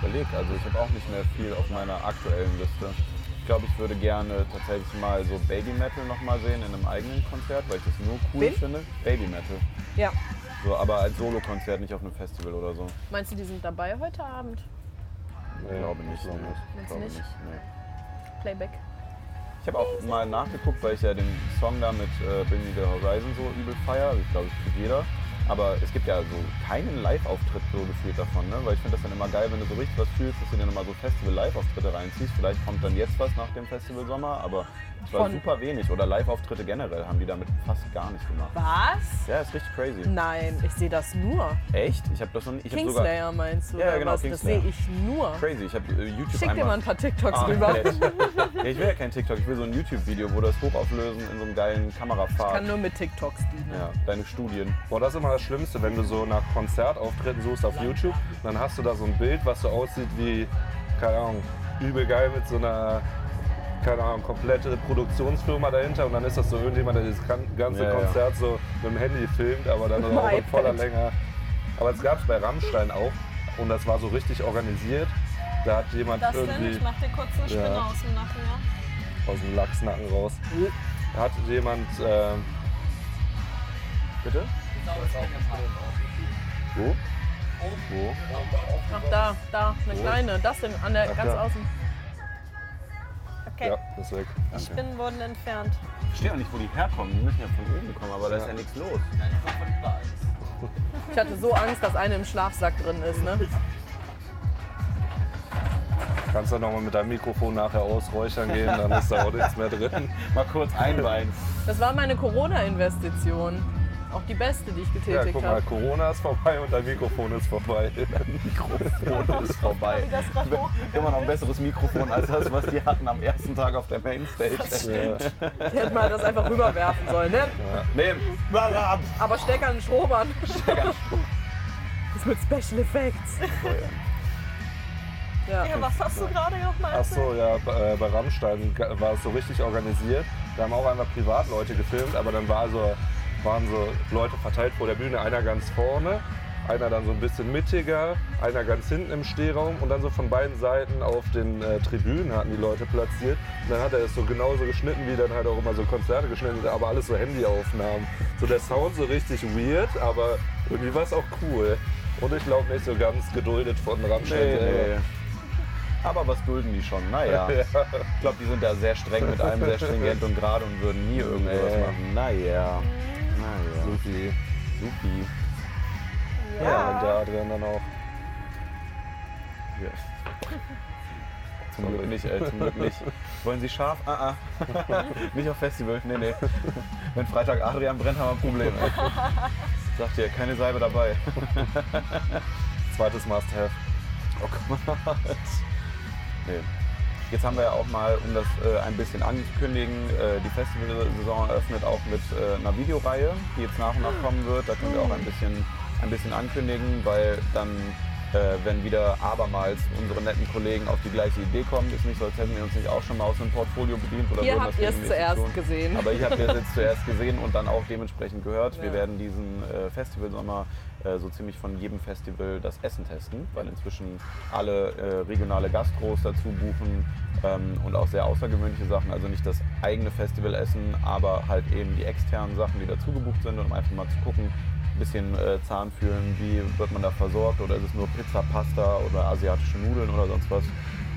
Überleg, also ich habe auch nicht mehr viel auf meiner aktuellen Liste. Ich glaube, ich würde gerne tatsächlich mal so Baby Metal noch mal sehen in einem eigenen Konzert, weil ich das nur cool Wen? finde. Baby Metal. Ja. So, aber als Solo-Konzert, nicht auf einem Festival oder so. Meinst du, die sind dabei heute Abend? Ich glaube nicht. nee. Ich Meinst du nicht? nicht. Nee. Playback. Ich habe auch mal nachgeguckt, weil ich ja den Song da mit äh, Bring Me The Horizon so übel feier. Ich glaube, tut jeder. Aber es gibt ja so keinen Live-Auftritt so gefühlt davon, ne? Weil ich finde das dann immer geil, wenn du so richtig was fühlst, dass du dir nochmal so Festival-Live-Auftritte reinziehst. Vielleicht kommt dann jetzt was nach dem Festival Sommer, aber es war Von- super wenig. Oder Live-Auftritte generell haben die damit fast gar nicht gemacht. Was? Ja, ist richtig crazy. Nein, ich sehe das nur. Echt? Ich habe das nicht. Ich hab sogar Kingslayer meinst du? Ja, oder genau, was? Das Kingslayer. sehe ich nur. crazy. Ich habe äh, YouTube Schick dir einmal mal ein paar TikToks Ah, rüber. okay. ja, ich will ja kein TikTok, ich will so ein YouTube-Video, wo das hochauflösen in so einem geilen Kamerafahrt. Kann nur mit TikToks dienen. ja, deine Studien. Boah, das ist immer das Schlimmste, wenn du so nach Konzertauftritten suchst auf YouTube, dann hast du da so ein Bild, was so aussieht wie, keine Ahnung, übel geil mit so einer, keine Ahnung, komplette Produktionsfirma dahinter und dann ist das so irgendjemand, der das ganze Ja, ja. Konzert so mit dem Handy filmt, aber dann auch voller. Länge. Aber es gab es bei Rammstein auch und das war so richtig organisiert. Da hat jemand Das denn? irgendwie Ich mach dir kurz eine Spinne Ja. aus dem Nacken, ja? aus dem Lachsnacken raus. Da hat jemand ähm, Bitte? Wo? Wo? Ach, da, da, eine kleine. Das denn an der Ach, ganz da. außen. Okay, ja, ist weg. die Spinnen wurden entfernt. Ich verstehe auch nicht, wo die herkommen. Die müssen ja von oben kommen, aber da ist ja nichts los. Ich hatte so Angst, dass eine im Schlafsack drin ist. Ne? Kannst du noch mal mit deinem Mikrofon nachher ausräuchern gehen, dann ist da auch nichts mehr drin. Mal kurz einweihen. Das war meine Corona-Investition. Auch die beste, die ich Ja, getätigt guck mal, habe. Corona ist vorbei und dein Mikrofon ist vorbei. Mikrofon ist vorbei. Immer noch ein besseres Mikrofon als das, was die hatten am ersten Tag auf der Mainstage. Ja. Die hätten mal das einfach rüberwerfen sollen. Ne? Nehmen. Aber Stecker an den Strom an. Das mit Special Effects. Ja. Ja, was hast du gerade nochmal Ach so, ja, bei, äh, bei Rammstein war es so richtig organisiert. Da haben auch einfach Privatleute gefilmt, aber dann war so, waren so Leute verteilt vor der Bühne, einer ganz vorne, einer dann so ein bisschen mittiger, einer ganz hinten im Stehraum und dann so von beiden Seiten auf den äh, Tribünen hatten die Leute platziert. Und dann hat er es so genauso geschnitten, wie dann halt auch immer so Konzerte geschnitten, aber alles so Handyaufnahmen. So der Sound so richtig weird, aber irgendwie war es auch cool. Und ich glaube nicht so ganz geduldet von Rammstein Nee. Aber was dulden die schon? Naja. Ich glaube, die sind da sehr streng mit allem, sehr stringent und gerade und würden nie irgendwas Nee. machen. Naja. Naja. Supi. Supi. Ja, und der Adrian dann auch. Ja. Zum Glück nicht, ey, zum Glück nicht. Wollen Sie scharf? Ah, ah. nicht auf Festival, nee, nee. Wenn Freitag Adrian brennt, haben wir ein Problem. Ey. Sagt ihr, keine Salbe dabei. Zweites Must-Have. Oh Gott. Nee. Jetzt haben wir ja auch mal, um das äh, ein bisschen anzukündigen, äh, die Festivalsaison eröffnet auch mit äh, einer Videoreihe, die jetzt nach und nach kommen wird. Da können wir auch ein bisschen, ein bisschen ankündigen, weil dann, äh, wenn wieder abermals unsere netten Kollegen auf die gleiche Idee kommen, ist nicht so, als hätten wir uns nicht auch schon mal aus einem Portfolio bedient oder Hier habt ihr es zuerst tun. gesehen. Aber ihr habt es jetzt zuerst gesehen und dann auch dementsprechend gehört. Wir Ja. werden diesen äh, Festivalsommer äh, so ziemlich von jedem Festival das Essen testen, weil inzwischen alle äh, regionale Gastros dazu buchen ähm, und auch sehr außergewöhnliche Sachen. Also nicht das eigene Festivalessen, aber halt eben die externen Sachen, die dazu gebucht sind, um einfach mal zu gucken, ein bisschen äh, Zahn fühlen, wie wird man da versorgt oder ist es nur Pizza, Pasta oder asiatische Nudeln oder sonst was.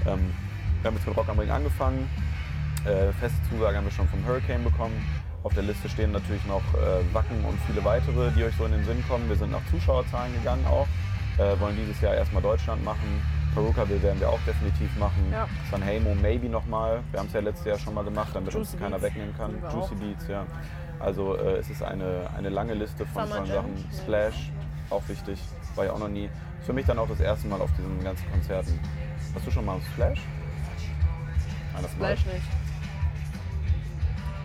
Ähm, wir haben jetzt mit Rock am Ring angefangen. Äh, feste Zusage haben wir schon vom Hurricane bekommen. Auf der Liste stehen natürlich noch äh, Wacken und viele weitere, die euch so in den Sinn kommen. Wir sind nach Zuschauerzahlen gegangen auch. Äh, wollen dieses Jahr erstmal Deutschland machen. Perukaville werden wir auch definitiv machen. Ja. Sanheimo maybe nochmal. Wir haben es ja letztes Jahr schon mal gemacht, damit uns Juicy keiner Beats wegnehmen kann. Juicy auch. Beats, ja. Also äh, es ist eine, eine lange Liste von tollen. Sachen. Splash, auch wichtig, war ja auch noch nie. Ist für mich dann auch das erste Mal auf diesen ganzen Konzerten. Hast du schon mal Splash? Von Fleisch euch? nicht.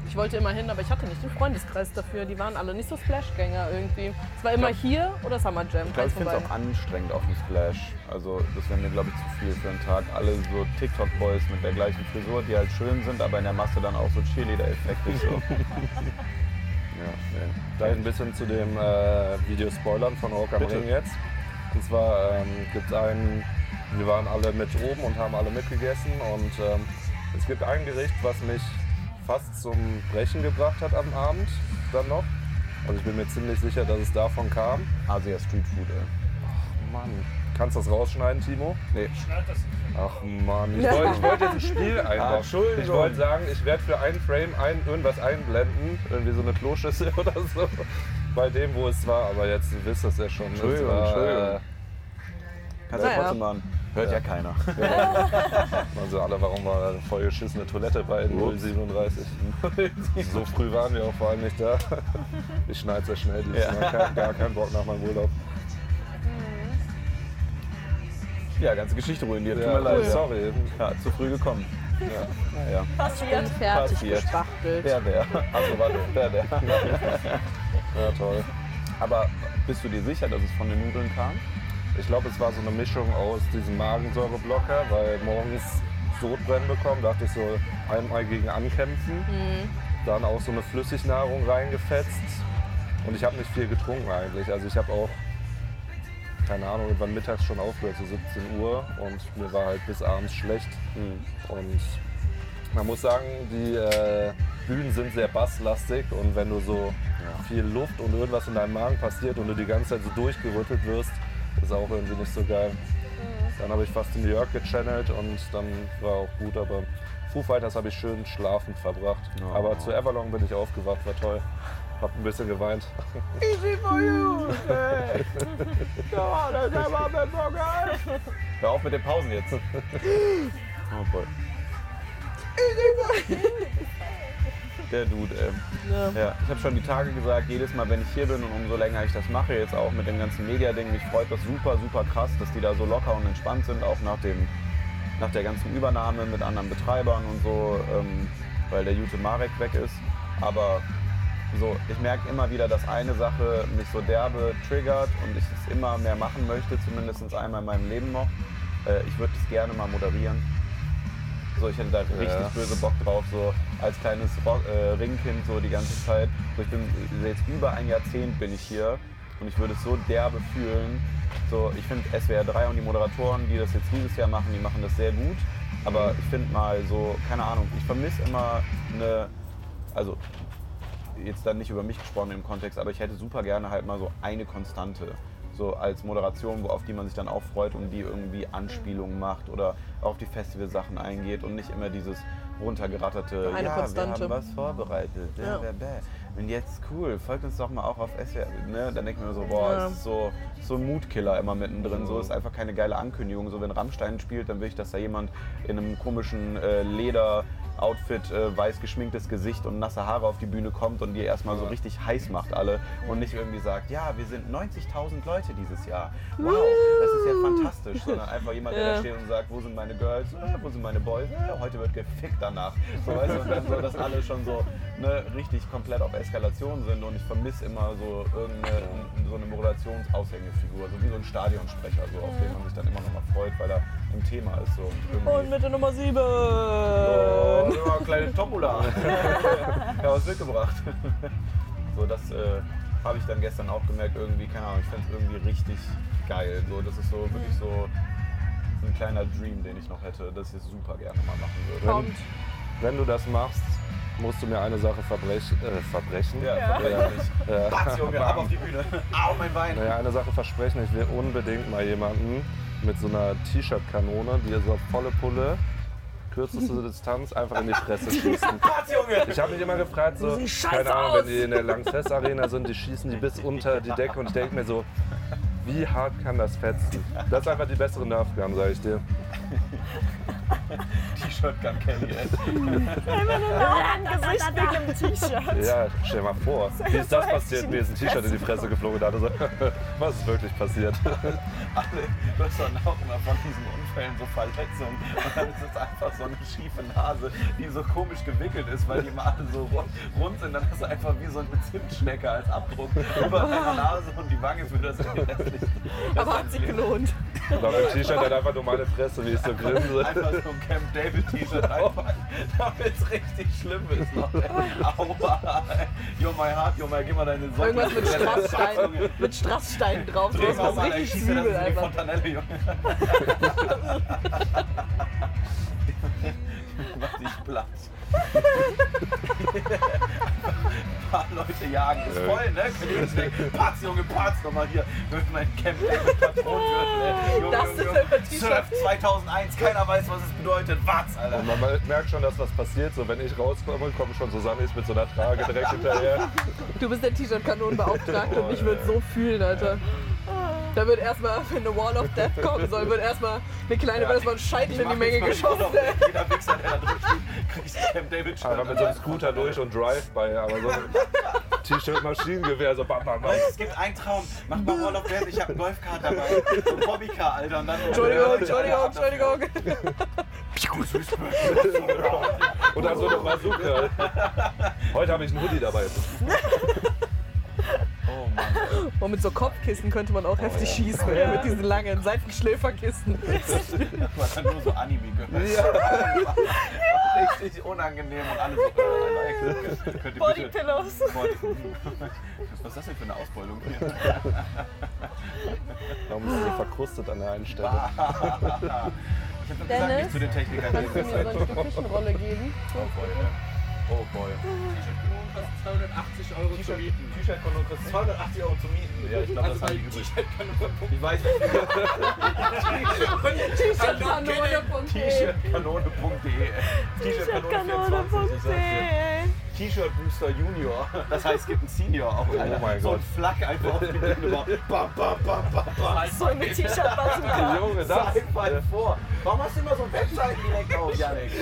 Ich wollte immer hin, aber ich hatte nicht den Freundeskreis dafür. Die waren alle nicht so Splashgänger irgendwie. Es war immer glaub- hier oder Summer Jam. Ich glaube, ich finde es auch anstrengend auf dem Splash. Also das wäre mir, glaube ich, zu viel für einen Tag. Alle so TikTok-Boys mit der gleichen Frisur, die halt schön sind, aber in der Masse dann auch so Cheerleader-effektig. So. ja, nee. Gleich ein bisschen zu dem äh, Video spoilern von Rock am. Ring jetzt. Und zwar ähm, gibt es einen, wir waren alle mit oben und haben alle mitgegessen und ähm, es gibt ein Gericht, was mich fast zum Brechen gebracht hat am Abend dann noch. Also ich bin mir ziemlich sicher, dass es davon kam. Asia Street Food, ey. Mann. Kannst du das rausschneiden, Timo? Nee. Schneid das nicht. Ach Mann, ich wollte ich wollte jetzt ein Spiel einbauen. Entschuldigung. Ich wollte sagen, ich werde für einen Frame ein, irgendwas einblenden, irgendwie so eine Kloschüssel oder so, bei dem, wo es war. Aber jetzt wisst ihr es ja schon. Es Entschuldigung, war, Entschuldigung. Kannst du ja trotzdem machen. Hört ja, keiner. Äh, also alle, warum war eine vollgeschissene Toilette bei Ups. 037? So früh waren wir auch vor allem nicht da. Ich schneide sehr schnell dieses Ja. Mal. Kein, gar keinen Bock nach meinem Urlaub. ja, ganze Geschichte ruiniert. Tut Ja, mir leid. ja. sorry. Ja, zu früh gekommen. Ja. Naja. Passiert. Fertig Passiert. gespachtelt. Der, der. Also warte, der, der. ja, toll. Aber bist du dir sicher, dass es von den Nudeln kam? Ich glaube, es war so eine Mischung aus diesem Magensäureblocker, weil morgens Sodbrennen bekommen, dachte ich so einmal gegen ankämpfen. Dann auch so eine Flüssignahrung reingefetzt. Und ich habe nicht viel getrunken eigentlich. Also ich habe auch, keine Ahnung, irgendwann mittags schon aufgehört, so 17 Uhr. Und mir war halt bis abends schlecht. Und man muss sagen, die äh, Bühnen sind sehr basslastig. Und wenn du so viel Luft und irgendwas in deinem Magen passiert und du die ganze Zeit so durchgerüttelt wirst, ist auch irgendwie nicht so geil. Dann habe ich fast in New York gechannelt und dann war auch gut, aber Foo Fighters habe ich schön schlafend verbracht. Oh. Aber zu Everlong bin ich aufgewacht, war toll. Hab ein bisschen geweint. Easy for you! Ja, das war mein Burger! Hör auf mit den Pausen jetzt. Oh boy. Der Dude, ey. Ja. Ja, ich habe schon die Tage gesagt, jedes Mal, wenn ich hier bin und umso länger ich das mache, jetzt auch mit dem ganzen Media-Ding, mich freut das super, super krass, dass die da so locker und entspannt sind, auch nach, dem, nach der ganzen Übernahme mit anderen Betreibern und so, ähm, weil der Jute Marek weg ist. Aber so, ich merke immer wieder, dass eine Sache mich so derbe triggert und ich es immer mehr machen möchte, zumindest einmal in meinem Leben noch. Äh, ich würde es gerne mal moderieren. So, ich hätte da richtig Ja. böse Bock drauf, so als kleines Rock, äh, Ringkind so die ganze Zeit. So, ich bin jetzt über ein Jahrzehnt bin ich hier und ich würde es so derbe fühlen. So, ich finde SWR 3 und die Moderatoren, die das jetzt dieses Jahr machen, die machen das sehr gut. Aber ich finde mal so, keine Ahnung, ich vermisse immer eine, also jetzt dann nicht über mich gesprochen im Kontext, aber ich hätte super gerne halt mal so eine Konstante. So als Moderation, wo, auf die man sich dann auch freut und die irgendwie Anspielungen macht oder auf die Festivalsachen eingeht und nicht immer dieses runtergeratterte, Eine ja, Konstante. wir haben was vorbereitet, ja. Ja. und jetzt cool, folgt uns doch mal auch auf SWR, ne? dann denke ich mir so, boah, Ja. es ist so, so ein Mutkiller immer mittendrin, so ist einfach keine geile Ankündigung, so wenn Rammstein spielt, dann will ich, dass da jemand in einem komischen äh, Leder Outfit, äh, weiß geschminktes Gesicht und nasse Haare auf die Bühne kommt und die erstmal so richtig heiß macht alle und nicht irgendwie sagt, ja, wir sind 90.000 Leute dieses Jahr. Wow, das ist ja fantastisch, sondern einfach jemand, der da Ja. steht und sagt, wo sind meine Girls, äh, wo sind meine Boys, äh, heute wird gefickt danach. So, weißt du, und dann so, dass alle schon so ne, richtig komplett auf Eskalation sind und ich vermisse immer so irgendeine so eine Moderationsaushängefigur, so wie so ein Stadionsprecher, so, auf den man sich dann immer noch mal freut, weil er im Thema ist. So, und Und mit der Nummer 7. Oh, so eine kleine Tomula. ja, was mitgebracht. so, das, äh, habe ich dann gestern auch gemerkt, irgendwie, keine Ahnung, ich fände es irgendwie richtig geil. So, das ist so wirklich so ein kleiner Dream, den ich noch hätte, das ich super gerne mal machen würde. Kommt. Wenn du das machst, musst du mir eine Sache verbrech, äh, verbrechen. Ja, Ja. verbreche ich. Ja. Batz, Junge, ab auf die Bühne. Au, mein Bein. Naja, eine Sache versprechen, ich will unbedingt mal jemanden mit so einer T-Shirt-Kanone, die so volle Pulle, kürzeste Distanz, einfach in die Fresse schießen. Ich habe mich immer gefragt, so, keine Ahnung, aus. wenn die in der Langfest Arena sind, die schießen die bis unter die Decke und ich denke mir so, wie hart kann das fetzen? Das ist einfach die bessere Nerfgun, sag ich dir. T-Shirt Gun Kelly, ey. Ein Gesicht wegen einem T-Shirt. Ja, stell mal vor, wie ist das passiert? Mir ist ein T-Shirt in die Fresse geflogen. Da so, was ist wirklich passiert? Alle, du hast dann auch immer von diesen Unfällen so Verletzungen und dann ist es einfach so eine schiefe Nase, die so komisch gewickelt ist, weil die immer alle so rund, rund sind. Dann hast du einfach wie so eine Zimtschnecke als Abdruck über deiner Nase und die Wange für das das Aber hat sich gelohnt. Und auf dem T-Shirt hat einfach nur meine Fresse, wie ich so grinse. Einfach so ein Camp David T-Shirt reinpacken, damit es richtig schlimm ist. Noch. Aua, you're my heart, you're my, gib mal deine Socken. Irgendwas mit Strasssteinen, mit Strasssteinen drauf. Dreh Das mal war mal, richtig übel einfach. Fontanelle, Junge. Mach dich platt. Ein paar Leute jagen. Ist voll, ne? Könnt ihr das weg? Patz, Junge, Patz. Nochmal hier. Mit meinem Camp David Patronengürtel. Junge, Das Junge, ist Junge. ein T-Shirt. Surf 2001. Keiner weiß, was es bedeutet. Was, Alter? Und man merkt schon, dass was passiert. So, wenn ich rauskomme, kommen schon Susannis mit so einer Trage direkt hinterher. Du bist der T-Shirt-Kanonenbeauftragte und ich würde so fühlen, Alter. Da wird erstmal, wenn eine Wall of Death kommen soll, wird erstmal eine kleine, wird erstmal ein Scheitel in die Menge geschossen. Jeder Wichser, der da drin steht, kriegt Camp David Aber mit so einem Scooter durch und Drive-by. Aber so ein T-Shirt, Maschinengewehr, so bam, bam, bam. Es gibt einen Traum. Mach mal Wall of Death, ich hab einen Golfkart dabei. So ein Bobbycar, Alter. Und dann Entschuldigung, Entschuldigung, Entschuldigung. Und dann so eine Bazooka. Heute habe ich einen Hoodie dabei. Oh. Und mit so Kopfkissen könnte man auch heftig schießen, ey, mit diesen langen Seitenschläferkissen. Du hast dann nur so Anime gehört. Richtig unangenehm und alles so. Äh, könnt ihr Body bitte- Pillows. Body- Was ist das denn für eine Ausbeulung hier? Warum ist sie so verkrustet an der einen Stelle? Ich hab doch gesagt, Dennis, nicht zu den Technikern. Kannst du mir so ein Stück Küchenrolle geben? Oh boy. Oh boy. T-Shirt kostet 280 Euro zu T-Shirt-Kanone kostet 280 Euro zu mieten. Ja, ich glaube, Also das haben die übrig. Ich weiß nicht. T-Shirtkanone.de T-Shirt-Kanone.de T-Shirt Booster Junior. Das heißt, es gibt einen Senior auch. Alter. Oh mein so ein Gott. Flak einfach auf die Bühne. Bam, bam, bam, bam, bam. So eine T-Shirt-Bazooka. Junge, das. Zeig mal vor. Warum hast du immer so ein Webseiten direkt auf, Janik?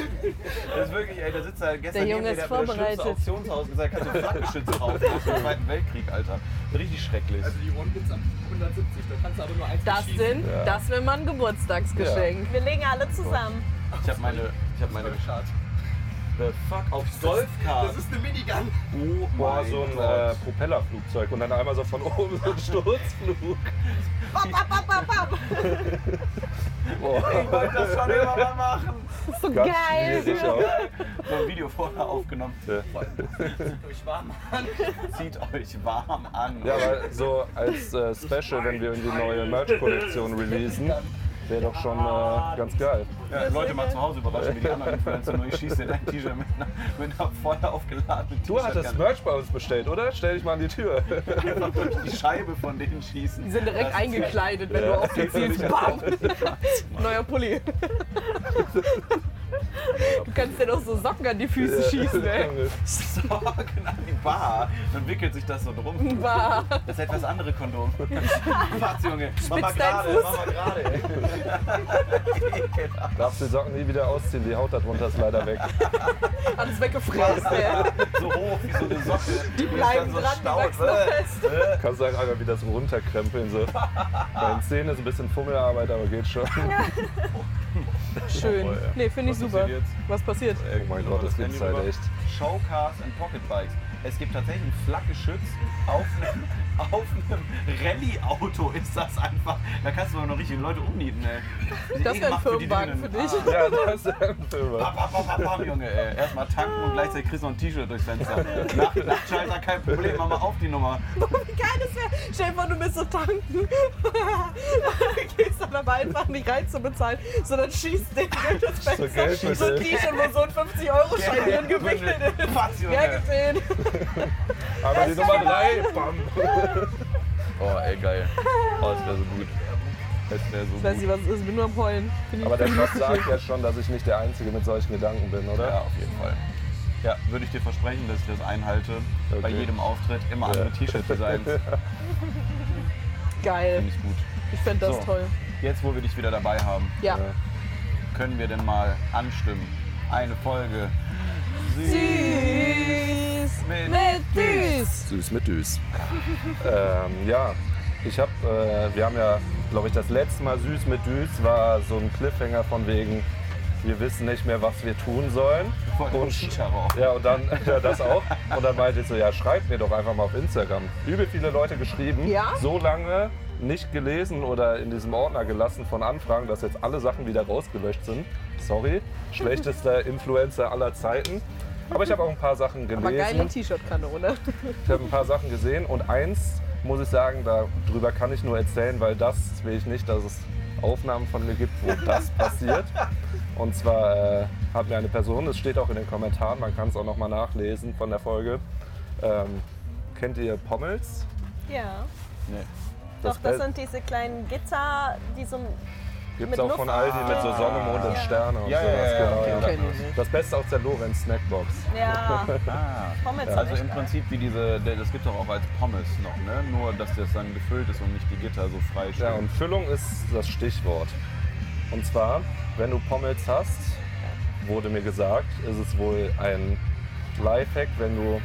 Das ist wirklich, ey, da sitzt er gestern Der Junge ist vorbereitet. Auktionshaus gesagt, kannst du Flakgeschütze kaufen aus dem Zweiten Weltkrieg, Alter. Richtig schrecklich. Also die One-Hits ab 170, da kannst du aber nur eins Das schießen. sind, das wäre mal ein Geburtstagsgeschenk. Wir legen alle zusammen. Ich habe meine, ich habe meine. The fuck auf Golfcard. Das ist eine Minigun. Oh Boah, so ein äh, Propellerflugzeug und dann einmal so von oben so ein Sturzflug. Bap, bap, bap, bap, bap. Boah, Ich wollte das schon immer mal machen. Das ist so ganz geil. So ein Video vorher aufgenommen. Ja. Durch warm an. Zieht euch warm an. Ja, aber so als äh, Special, wenn wir irgendwie neue Merch-Kollektion releasen, wäre doch schon äh, ganz geil. Ja, Leute mal zu Hause überraschen, wie die anderen Influencer nur ich schieße in ein T-Shirt mit einer, mit einer voll aufgeladenen Du hattest T-Shirt. Merch bei uns bestellt, oder? Stell dich mal an die Tür. einfach durch die Scheibe von denen schießen. Die sind direkt Das- eingekleidet, wenn du auf die zielst. Bam! Neuer Pulli. Du kannst dir doch so Socken an die Füße schießen, ey. Sorgen an die Bar. Dann wickelt sich das so drum. Bah. Das ist etwas andere Kondom. Fatz, Junge. Mach mal gerade, mach mal gerade. Darfst die Socken nie wieder ausziehen, die Haut darunter ist leider weg. Alles weggefräst, ey. So hoch wie so eine Socke. Die bleiben dran, die wachsen noch fest. Kannst du halt einfach wieder so runterkrempeln. So. Bei den Zähnen ist ein bisschen Fummelarbeit, aber geht schon. Schön. Nee, finde ich Was super. passiert jetzt? Was passiert? Oh mein Gott, das gibt's halt echt. Showcars and Pocket Bikes. Es gibt tatsächlich einen Flakgeschütz auf einem, auf einem Rallye-Auto ist das einfach. Da kannst du noch richtig Leute umnieten, ey. Das wäre ein gemacht für die Firmenwagen für dich. Ah. Ja, das ist ein Film. Bam, bam, bam, bam, Junge, ey. Erstmal tanken und gleichzeitig kriegst du noch ein T-Shirt durchs Fenster. Nach, Nachtschalter, kein Problem, mach mal auf die Nummer. Wie geil das wäre. Stell dir vor, du bist so tanken. Gehst dann aber einfach nicht rein zu bezahlen, sondern schießt den durch das So Fenster. Geld So ein T-Shirt, wo so ein 50-Euro-Schein drin gewickelt ist. Ja, gesehen. Aber die Nummer drei, bam. Oh, ey, geil. Oh, das wäre so gut. Das wäre so Ich weiß gut. nicht, was es ist. bin nur am Heulen. Aber der Shop sagt ja schon, dass ich nicht der Einzige mit solchen Gedanken bin, oder? Ja, auf jeden Fall. Ja, würde ich dir versprechen, dass ich das einhalte. Bei Okay. jedem Auftritt immer andere T-Shirt-Designs. Finde Geil. ich gut. Ich fände das So. toll. Jetzt, wo wir dich wieder dabei haben, Ja. Ja. können wir denn mal anstimmen. Eine Folge. Süß Mit mit Süß. Mit Düs. ähm, ja, ich habe, äh, wir haben ja, glaube ich, das letzte Mal Süß mit Düs war so ein Cliffhanger von wegen, wir wissen nicht mehr, was wir tun sollen. Und. Ja, und dann, ja, das auch. Und dann meinte ich so, ja, schreibt mir doch einfach mal auf Instagram. Übel viele Leute geschrieben, Ja? so lange nicht gelesen oder in diesem Ordner gelassen von Anfragen, dass jetzt alle Sachen wieder rausgelöscht sind. Sorry, schlechtester Influencer aller Zeiten. Aber ich habe auch ein paar Sachen Aber geile gelesen. T-Shirt-Kanne, oder? Ich habe ein paar Sachen gesehen und eins muss ich sagen, darüber kann ich nur erzählen, weil das will ich nicht, dass es Aufnahmen von mir gibt, wo das passiert. Und zwar äh, hat mir eine Person, das steht auch in den Kommentaren, man kann es auch noch mal nachlesen von der Folge. Ähm, kennt ihr Pommels? Ja. Nee. Doch, das sind diese kleinen Gitter, die so. Gibt's mit auch Luft- von Aldi mit so Sonne, Mond und Ja. Sterne und Ja, ja, sowas. ja, ja, genau, okay. Das Beste aus der Lorenz Snackbox. Ja, Ah. Pommes Also im Prinzip wie diese, das gibt doch auch als Pommes noch, ne? Nur, dass das dann gefüllt ist und nicht die Gitter so frei stehen. Ja, und Füllung ist das Stichwort. Und zwar, wenn du Pommels hast, wurde mir gesagt, ist es wohl ein Lifehack, wenn du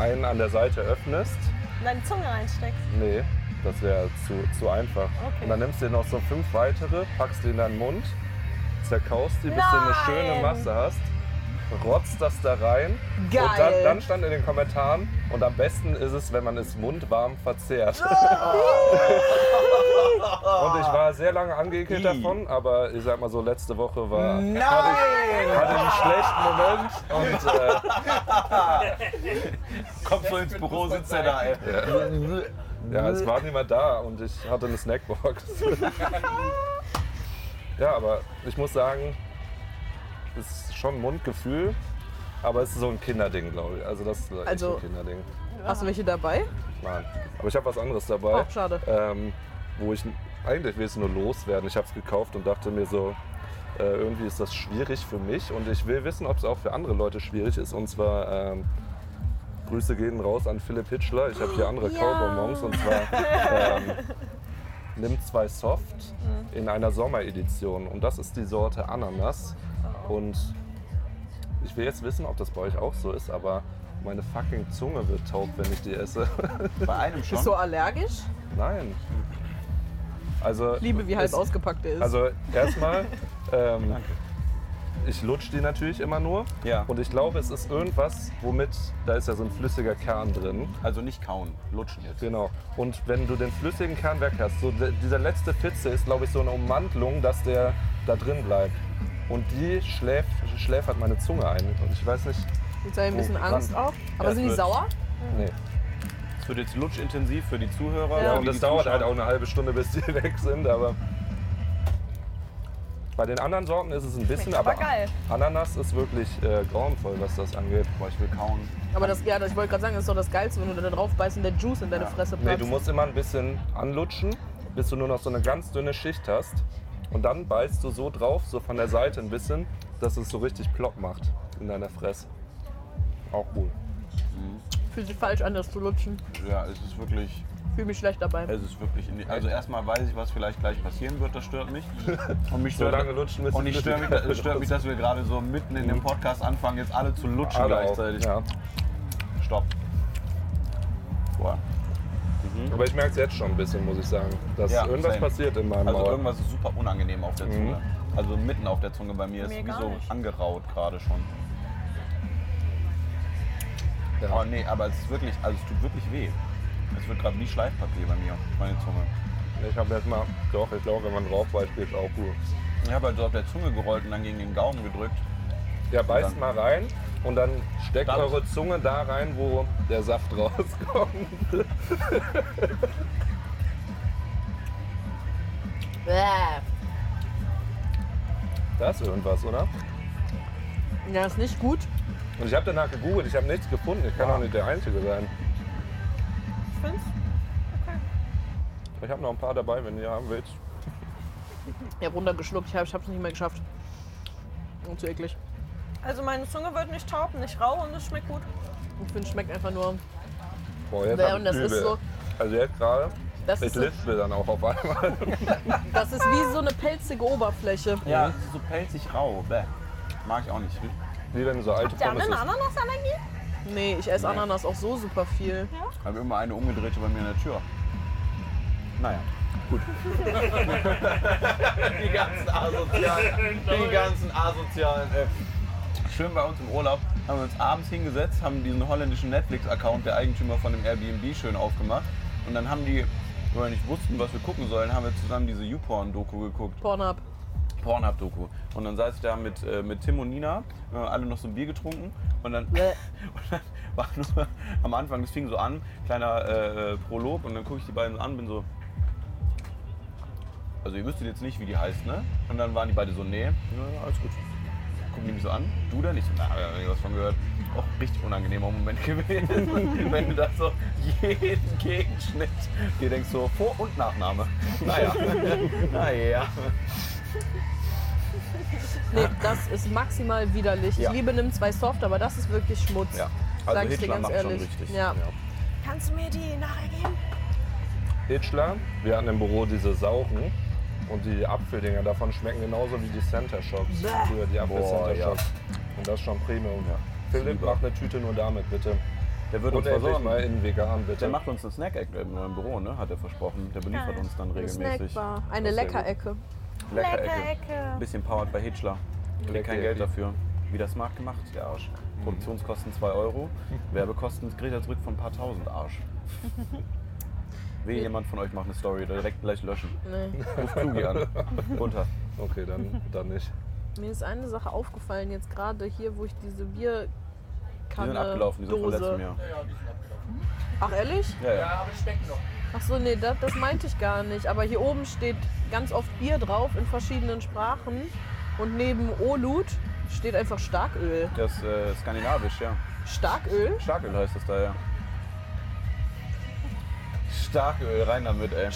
einen an der Seite öffnest. Deine Zunge reinsteckst. Nee, das wäre zu, zu einfach. Okay. Und dann nimmst du dir noch so fünf weitere, packst die in deinen Mund, zerkaust die, bis du eine Nein! schöne Masse hast, rotzt das da rein. Geil. Und dann, dann stand in den Kommentaren, und am besten ist es, wenn man es mundwarm verzehrt. Und ich war sehr lange angeekelt davon, aber ich sag mal so, letzte Woche war Nein! hatte ich, hatte einen schlechten Moment und äh, Kommt so ins Büro, sitzt er da, ey. Ja, es war niemand da und ich hatte eine Snackbox. ja, aber ich muss sagen, es ist schon ein Mundgefühl, aber es ist so ein Kinderding, glaube ich. Also das ist echt Also- ein Kinderding. Hast du welche dabei? Nein. Aber ich habe was anderes dabei. Oh, schade. Ähm, wo ich eigentlich will es nur loswerden. Ich habe es gekauft und dachte mir so, äh, irgendwie ist das schwierig für mich und ich will wissen, ob es auch für andere Leute schwierig ist. Und zwar ähm, Grüße gehen raus an Philipp Hitchler. Ich habe hier andere Ja. Kaubonbons und zwar ähm, nimm zwei Soft in einer Sommeredition und das ist die Sorte Ananas. Und ich will jetzt wissen, ob das bei euch auch so ist, aber meine fucking Zunge wird taub, wenn ich die esse. Bei einem schon. Bist du allergisch? Nein. Also, Liebe, wie halb es- ausgepackt er ist. Also erstmal, ähm, ich lutsch die natürlich immer nur. Ja. Und ich glaube, es ist irgendwas, womit, da ist ja so ein flüssiger Kern drin. Also nicht kauen, lutschen jetzt. Genau. Und wenn du den flüssigen Kern weg hast, so dieser letzte Fitze ist, glaube ich, so eine Ummantelung, dass der da drin bleibt. Und die schläft, schläfert meine Zunge ein. Und ich weiß nicht, Jetzt habe ich ein bisschen Oh, Angst auch. Aber Ja, sind die sauer? nee. Es wird jetzt lutschintensiv für die Zuhörer. Ja, und das dauert Zuschauer. halt auch eine halbe Stunde, bis die weg sind, aber. Bei den anderen Sorten ist es ein bisschen, aber aber geil. Ananas ist wirklich äh, grauenvoll, was das angeht. Boah, ich will kauen. Aber das, ja, das, ich wollte gerade sagen, das ist doch das Geilste, wenn du da drauf beißt und der Juice in deine Ja. Fresse Nee, platzt. du musst immer ein bisschen anlutschen, bis du nur noch so eine ganz dünne Schicht hast. Und dann beißt du so drauf, so von der Seite ein bisschen, dass es so richtig plopp macht in deiner Fresse. Auch cool. Fühlt sich falsch an, das zu lutschen. Ja, es ist wirklich, Fühl mich schlecht dabei. es ist wirklich. In die, also erstmal weiß ich, was vielleicht gleich passieren wird. Das stört mich. Und mich So stört, lange lutschen, bis und ich stört mich, es stört mich, dass wir gerade so mitten in dem Podcast anfangen, jetzt alle zu lutschen Alle gleichzeitig. ja. Stopp. Boah. Aber ich merke es jetzt schon ein bisschen, muss ich sagen, dass Ja, irgendwas same. passiert in meinem Also Maul. irgendwas ist super unangenehm auf der Mhm. Zunge. Also mitten auf der Zunge bei mir ist Mir wie so nicht. angeraut gerade schon. Ja. Oh nee, aber es ist wirklich, also es tut wirklich weh. Es wird gerade wie Schleifpapier bei mir, meine Zunge. Ich habe jetzt mal, doch, ich glaube, wenn man drauf beißt, geht's auch gut. Ich habe halt so auf der Zunge gerollt und dann gegen den Gaumen gedrückt. Ja, beißt mal rein und dann steckt Dann- eure Zunge da rein, wo der Saft rauskommt. Bäh. Das ist irgendwas, oder? Ja, ist nicht gut. Und ich habe danach gegoogelt, ich habe nichts gefunden. Ich kann auch nicht der Einzige sein. Ich find's. Ich habe noch ein paar dabei, wenn ihr haben willst. Ich habe runtergeschluckt, ich habe es nicht mehr geschafft. Und zu eklig. Also meine Zunge wird nicht taub, nicht rau und es schmeckt gut. Ich finde, es schmeckt einfach nur. Boah, jetzt und das ist so- Also jetzt gerade, Das ich ist, so, lispel dann auch auf einmal. das ist wie so eine pelzige Oberfläche. Ja, so pelzig rau. Bäh. Mag ich auch nicht. Wie wenn so alte Habt ihr alle Pommes eine. Ananasallergie? Nee, ich esse Nee. Ananas auch so super viel. Ich habe immer eine umgedrehte bei mir in der Tür. Naja, gut. die ganzen asozialen, die ganzen asozialen. Äh. Schön bei uns im Urlaub haben wir uns abends hingesetzt, haben diesen holländischen Netflix-Account der Eigentümer von dem Airbnb schön aufgemacht. Und dann haben die, weil wir nicht wussten, was wir gucken sollen, haben wir zusammen diese YouPorn-Doku geguckt. Pornhub. Pornhub-Doku. Und dann saß ich da mit, äh, mit Tim und Nina, äh, alle noch so ein Bier getrunken. Und dann, und dann war nur am Anfang, das fing so an, kleiner äh, äh, Prolog. Und dann gucke ich die beiden an, bin so. Also, ihr wüsstet jetzt nicht, wie die heißt, ne? Und dann waren die beide so, nee, ja, alles gut. Gucken die mich so an, du da nicht? Na, hab ich was von gehört. Auch richtig unangenehmer Moment gewesen, wenn du da so jeden Gegenschnitt dir denkst, so Vor- und Nachname. Naja, naja. Nee, das ist maximal widerlich. Ja. Ich liebe Nimm zwei Soft, aber das ist wirklich Schmutz. Ja. Also Sag ich dir ganz ehrlich. richtig. Ja. Kannst du mir die nachher geben? Hitchler, wir hatten im Büro diese Sauchen. Und die Apfeldinger davon schmecken genauso wie die Center Shocks. Bäh. Früher die Apfel Boah, Center ja. Shocks. Und das ist schon Premium. Ja. Philipp, mach eine Tüte nur damit, bitte. Der wird Und uns versorgen. mal in vegan, bitte. Der macht uns eine Snack-Ecke im neuen Büro, ne? Hat er versprochen. Der beliefert uns dann Eine regelmäßig. Snackbar. Eine sehr Leckerecke. Lecker-Ecke. Leckerecke. Bisschen powered bei Hitchler. Kriegt kein Geld Ecke. dafür. Wieder smart gemacht, der Arsch. Produktionskosten 2 Euro. Werbekosten kriegt er zurück von ein paar tausend Arsch. Will jemand von euch macht eine Story, direkt gleich löschen. Nee. Ruf Klugi an. Runter. Okay, dann, dann nicht. Mir ist eine Sache aufgefallen, jetzt gerade hier, wo ich diese Die Bierkanne sind abgelaufen, die sind von letztem Dose. Jahr. Ja, die sind abgelaufen. Ach ehrlich? Ja, ja. Ja, aber die schmecken noch. Ach so, nee, das, das meinte ich gar nicht. Aber hier oben steht ganz oft Bier drauf in verschiedenen Sprachen. Und neben Olut steht einfach Starköl. Das ist äh, skandinavisch, ja. Starköl? Starköl heißt das da, ja. Starköl, rein damit, ey.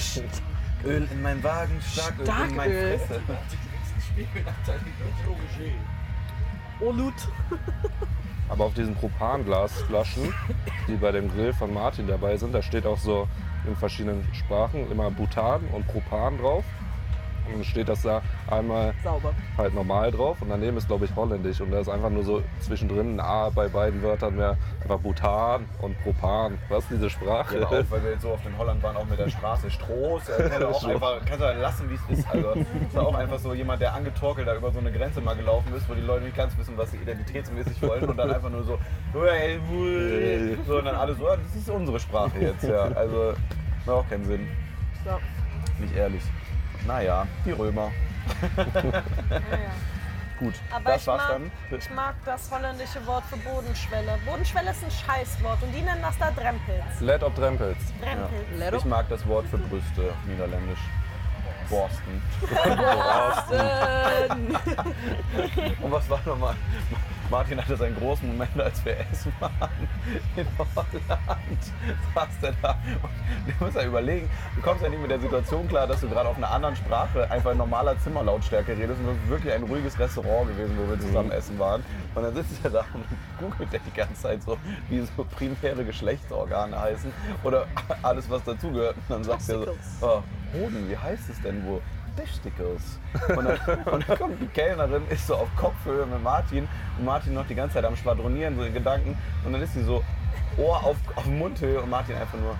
Öl in meinen Wagen, Starköl, in meine Starköl. Fresse. Olut. Aber auf diesen Propanglasflaschen, die bei dem Grill von Martin dabei sind, da steht auch so in verschiedenen Sprachen immer Butan und Propan drauf. Und dann steht das da einmal Sauber. halt normal drauf und daneben ist glaube ich holländisch und da ist einfach nur so zwischendrin ein A bei beiden Wörtern mehr einfach Butan und Propan. Was diese Sprache? Ja, auch, weil wir jetzt so oft in Holland waren, auch mit der Straße Stroß. Ja, kann auch einfach, kannst du halt lassen, wie es ist. Also, ist auch einfach so jemand, der angetorkelt da über so eine Grenze mal gelaufen ist, wo die Leute nicht ganz wissen, was sie identitätsmäßig wollen und dann einfach nur so, so und dann alle so, das ist unsere Sprache jetzt. Ja. Also, macht auch keinen Sinn. Ja. Nicht ehrlich. Naja, die Römer. Ja, ja. Gut, Aber das ich, war's mag, dann. ich mag das holländische Wort für Bodenschwelle. Bodenschwelle ist ein Scheißwort und die nennen das da Drempels. Let ob Drempels. Drempels. Ledo. Ich mag das Wort für Brüste auf Niederländisch. Borsten. Borsten. Und was war nochmal? Martin hatte seinen großen Moment, als wir essen waren in Holland. Saß der da und du musst ja überlegen, du kommst ja nicht mit der Situation klar, dass du gerade auf einer anderen Sprache einfach in normaler Zimmerlautstärke redest. Und das ist wirklich ein ruhiges Restaurant gewesen, wo wir zusammen essen waren. Und dann sitzt er da und googelt er die ganze Zeit so, wie so primäre Geschlechtsorgane heißen oder alles, was dazugehört. Und dann sagt er so, oh, Hoden, wie heißt es denn wohl? Testicles. Und dann, und dann kommt die Kellnerin, ist so auf Kopfhöhe mit Martin und Martin noch die ganze Zeit am Schwadronieren, so in Gedanken. Und dann ist sie so Ohr auf, auf Mundhöhe und Martin einfach nur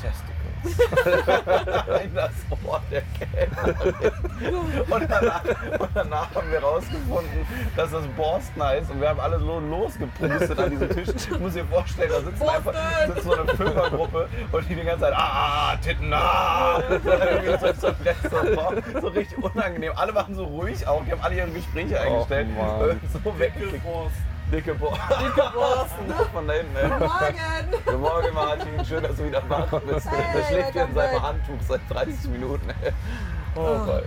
Testicles. In das Ohr der Kellnerin. Und danach, und danach haben wir rausgefunden, dass das Borsten heißt. Und wir haben alle so losgepustet an diesem Tisch. Ich muss dir vorstellen, da sitzen einfach sitzt so eine Fünfergruppe und die die ganze Zeit, ah, Titten, ah. Irgendwie so, so, Restaurant. so richtig unangenehm. Alle waren so ruhig auch, die haben alle ihre Gespräche eingestellt. Mann. so weggeklickt. Dicke Borsten. Dicke Borsten. Von da hinten, ey. Morgen! Guten Morgen, Martin. Schön, dass du wieder wach bist. Hey, Der schläft hier in seinem. Handtuch seit 30 Minuten. ey. Oh, Gott.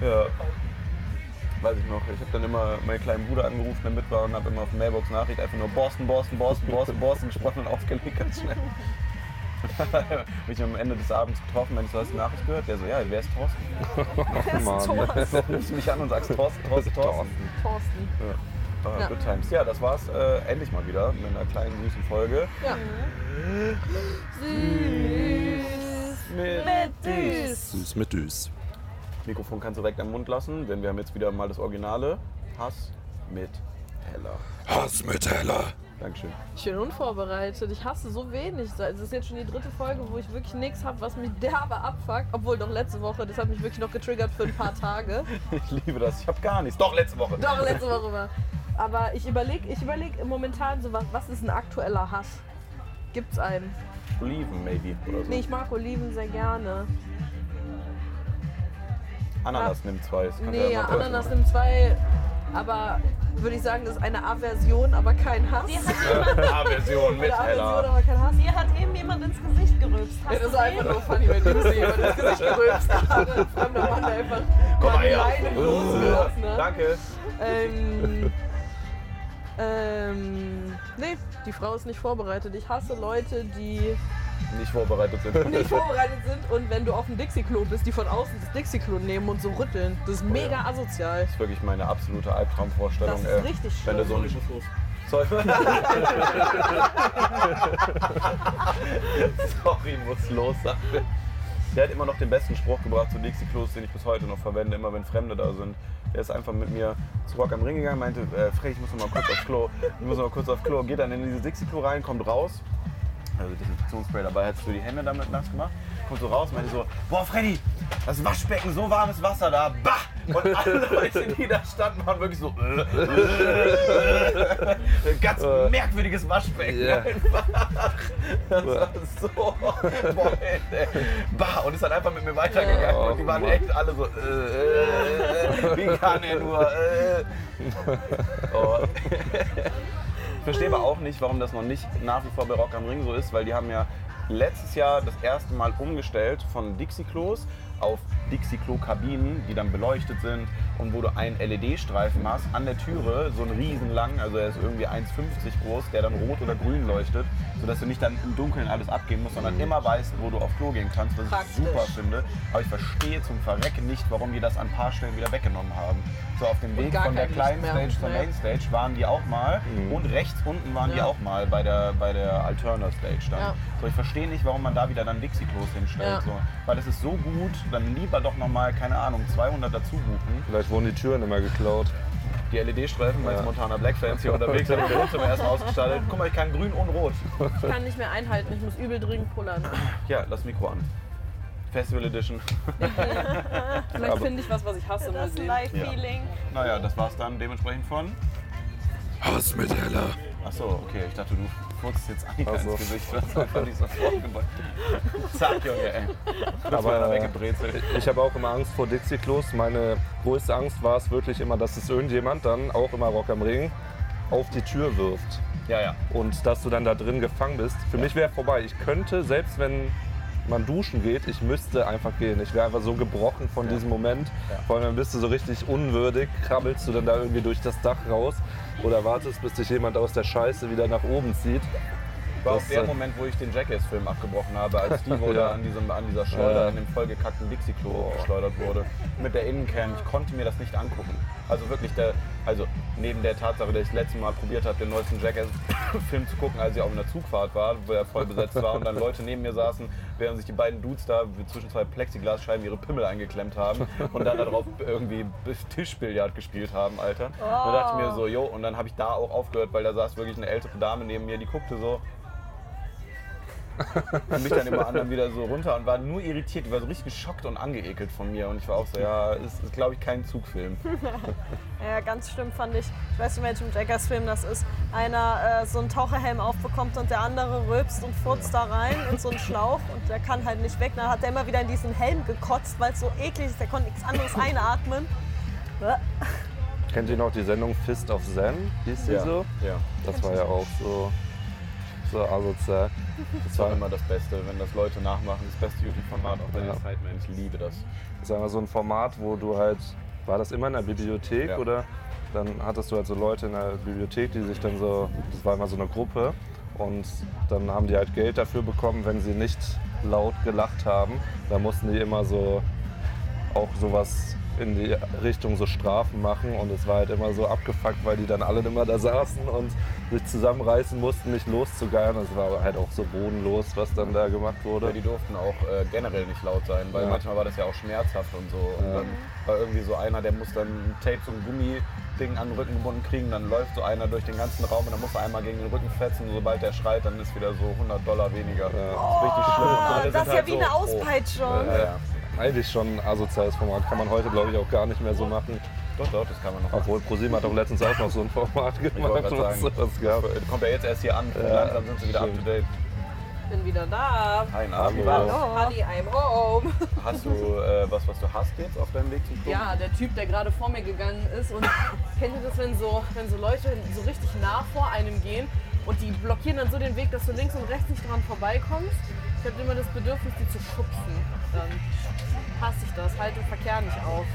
Ja. Weiß ich noch. Ich habe dann immer meinen kleinen Bruder angerufen, der mit war, und habe immer auf der Mailbox Nachricht einfach nur Boston, Boston, Boston, Boston, Boston gesprochen und aufgelegt ganz schnell. Bin ich am Ende des Abends getroffen, wenn ich so hast du die Nachricht gehört? Der so, ja, wer ist Thorsten? Mann. So rufst du mich an und sagst Thorsten, Thorsten, Thorsten. Thorsten. Ah, Ja. Good times. Ja, das war's äh, endlich mal wieder mit einer kleinen süßen Folge. Ja. Süß. Mit Süß. Süß mit Düs. Mikrofon kannst du direkt am Mund lassen, denn wir haben jetzt wieder mal das Originale. Hass mit Heller. Hass mit Heller. Dankeschön. Schön unvorbereitet. Ich hasse so wenig. Es ist jetzt schon die dritte Folge, wo ich wirklich nichts habe, was mich derbe abfuckt. Obwohl doch letzte Woche, das hat mich wirklich noch getriggert für ein paar Tage. Ich liebe das. Ich habe gar nichts. Doch, letzte Woche. Doch, letzte Woche war. Aber ich überlege ich überleg momentan so, was, was ist ein aktueller Hass? Gibt's einen? Oliven, maybe. Oder so. Nee, ich mag Oliven sehr gerne. Ananas nimmt zwei. Das Nee, ja, kurz Ananas nimmt zwei. Aber würde ich sagen, das ist eine Aversion, aber kein Hass. Dir hat, A-Version mit Eine Aversion, Heller. aber kein Hass. dir hat eben jemand ins Gesicht gerülpst. Hast Ja, das ist einfach nur funny, wenn du sie jemand ins Gesicht gerülpst hat. Ein fremder Mann, der einfach Komm mal her. alleine losgelassen hat. Danke. Ähm, ähm, nee, die Frau ist nicht vorbereitet. Ich hasse Leute, die Nicht vorbereitet sind. nicht vorbereitet sind und wenn du auf dem Dixie-Klo bist, die von außen das Dixie-Klo nehmen und so rütteln. Das ist mega asozial. Das ist wirklich meine absolute Albtraumvorstellung. Das ist ey. richtig Wenn du so ein. Sorry. Sorry, muss los sein. Der hat immer noch den besten Spruch gebracht zu Dixie Klos, den ich bis heute noch verwende, immer wenn Fremde da sind. Der ist einfach mit mir zu Rock am Ring gegangen, meinte, äh, Fred, ich muss noch mal kurz aufs Klo. Ich muss noch mal kurz aufs Klo. Geht dann in dieses Dixie Klo rein, kommt raus. Also Desinfektionsspray dabei, hat für die Hände damit nass gemacht. Kommt so raus, meinte so, boah Freddy, das Waschbecken, so warmes Wasser da, bah! Und alle Leute, die da standen, waren wirklich so, äh, äh, äh. ganz merkwürdiges Waschbecken Ja. einfach. Das war so, boah, ey, bah! Und ist dann einfach mit mir weitergegangen Ja. und die waren echt alle so, äh, äh, äh, wie kann er nur, äh. Oh. Verstehe aber auch nicht, warum das noch nicht nach wie vor bei Rock am Ring so ist, weil die haben ja letztes Jahr das erste Mal umgestellt von Dixie-Klos auf Dixie-Klo-Kabinen, die dann beleuchtet sind und wo du einen LED-Streifen hast an der Türe, so einen riesenlangen, also er ist irgendwie 1,50 groß, der dann rot oder grün leuchtet, sodass du nicht dann im Dunkeln alles abgeben musst, sondern immer weißt, wo du auf Klo gehen kannst, was Praktisch. ich super finde. Aber ich verstehe zum Verrecken nicht, warum die das an ein paar Stellen wieder weggenommen haben. So auf dem Weg von der kleinen Licht mehr. Stage zur. Main Stage waren die auch mal und rechts unten waren die Ja. auch mal bei der, bei der Alterna Stage dann. Ja. So, ich verstehe nicht, warum man da wieder dann Dixie-Klos hinstellt. Ja. So. Weil es ist so gut, dann lieber doch nochmal, keine Ahnung, 200 dazu buchen. Vielleicht wurden die Türen immer geklaut. Die LED-Streifen bei Ja. Montana Black Fans hier unterwegs sind, im Wohnzimmer erstmal ausgestaltet. Guck mal, ich kann grün und rot. Ich kann nicht mehr einhalten, ich muss übel dringend pullern. Ja, lass Mikro an. Festival Edition. Vielleicht finde ich was, was ich hasse. Das. Live-Feeling. Naja, das war's dann dementsprechend von. Hass mit Heller. Achso, okay, ich dachte, du furzt jetzt Annika Ach so. ins Gesicht. Das ist einfach nicht so vorgebracht. Zack, Junge, ey. Aber Aber da weggebrezelt. ich habe auch immer Angst vor Dixie-Klos. Meine größte Angst war es wirklich immer, dass es irgendjemand dann, auch immer Rock am Ring, auf die Tür wirft. Ja, ja. Und dass du dann da drin gefangen bist. Für mich wäre vorbei. Ich könnte, selbst wenn man duschen geht, ich müsste einfach gehen. Ich wäre einfach so gebrochen von diesem Moment. Ja. Vor allem dann bist du so richtig unwürdig, krabbelst du dann da irgendwie durch das Dach raus oder wartest, bis dich jemand aus der Scheiße wieder nach oben zieht. War auch der äh, Moment, wo ich den Jackass-Film abgebrochen habe, als Steve Ja. da an, diesem, an dieser Schleuder Ja. in dem vollgekackten Dixie-Klo geschleudert wurde. Mit der Innencam. Ich konnte mir das nicht angucken. Also wirklich, der, also neben der Tatsache, dass ich das letzte Mal probiert habe, den neuesten Jackass-Film zu gucken, als ich auf einer Zugfahrt war, wo er voll besetzt war und dann Leute neben mir saßen, während sich die beiden Dudes da zwischen zwei Plexiglasscheiben ihre Pimmel eingeklemmt haben und dann darauf irgendwie Tischbillard gespielt haben, Alter. Und da dachte ich mir so, jo, und dann habe ich da auch aufgehört, weil da saß wirklich eine ältere Dame neben mir, die guckte so, und mich dann immer anderen wieder so runter und war nur irritiert. Die war so richtig geschockt und angeekelt von mir. Und ich war auch so, ja, ist, ist glaube ich, kein Zugfilm. Ja, ganz schlimm fand ich, ich weiß nicht, welchem Jackass-Film das ist, einer äh, so einen Taucherhelm aufbekommt und der andere rülpst und furzt da rein in so einen Schlauch und der kann halt nicht weg. Dann hat er immer wieder in diesen Helm gekotzt, weil es so eklig ist, der konnte nichts anderes einatmen. Kennt ihr noch die Sendung Fist of Zen? Hieß die Ja. so? Ja. Das war ja auch so, so asozial. Das war immer das Beste, wenn das Leute nachmachen. Das beste YouTube-Format auch bei Ja. den Sidemen. Ich liebe das. Das ist einfach so ein Format, wo du halt, war das immer in der Bibliothek Ja. oder? Dann hattest du halt so Leute in der Bibliothek, die sich dann so, das war immer so eine Gruppe und dann haben die halt Geld dafür bekommen, wenn sie nicht laut gelacht haben. Da mussten die immer so auch sowas in die Richtung so Strafen machen und es war halt immer so abgefuckt, weil die dann alle immer da saßen und sich zusammenreißen mussten, nicht loszugeiern. Es war halt auch so bodenlos, was dann da gemacht Ja, wurde. die durften auch äh, generell nicht laut sein, weil Ja. manchmal war das ja auch schmerzhaft und so. Und Ja. dann war irgendwie so einer, der muss dann ein Tape, so ein Gummiding an den Rücken gebunden kriegen, dann läuft so einer durch den ganzen Raum und dann muss er einmal gegen den Rücken fetzen. Und sobald der schreit, dann ist wieder so 100 Dollar weniger. Ja. Das ist richtig schlimm. Oh, das ist ja halt wie so, eine oh. Auspeitschung. Ja, ja. Eigentlich schon ein asoziales Format, kann man heute glaube ich auch gar nicht mehr so machen. Doch, doch, das kann man noch. Obwohl ProSieben hat doch letztens auch noch so ein Format Ich gemacht, gerade was sagen, es gab. das kommt ja jetzt erst hier an. Ja, Langsam sind sie wieder up stimmt. to date. Bin wieder da. Hi, wie Hallo. war's? Honey, I'm home. Hast du äh, was, was du hast jetzt auf deinem Weg zum Club? Ja, der Typ, der gerade vor mir gegangen ist. Und kennt ihr das, wenn so, wenn so Leute so richtig nah vor einem gehen und die blockieren dann so den Weg, dass du links und rechts nicht dran vorbeikommst? Ich habe immer das Bedürfnis, die zu schubsen. Dann hasse ich das. Halte Verkehr nicht auf.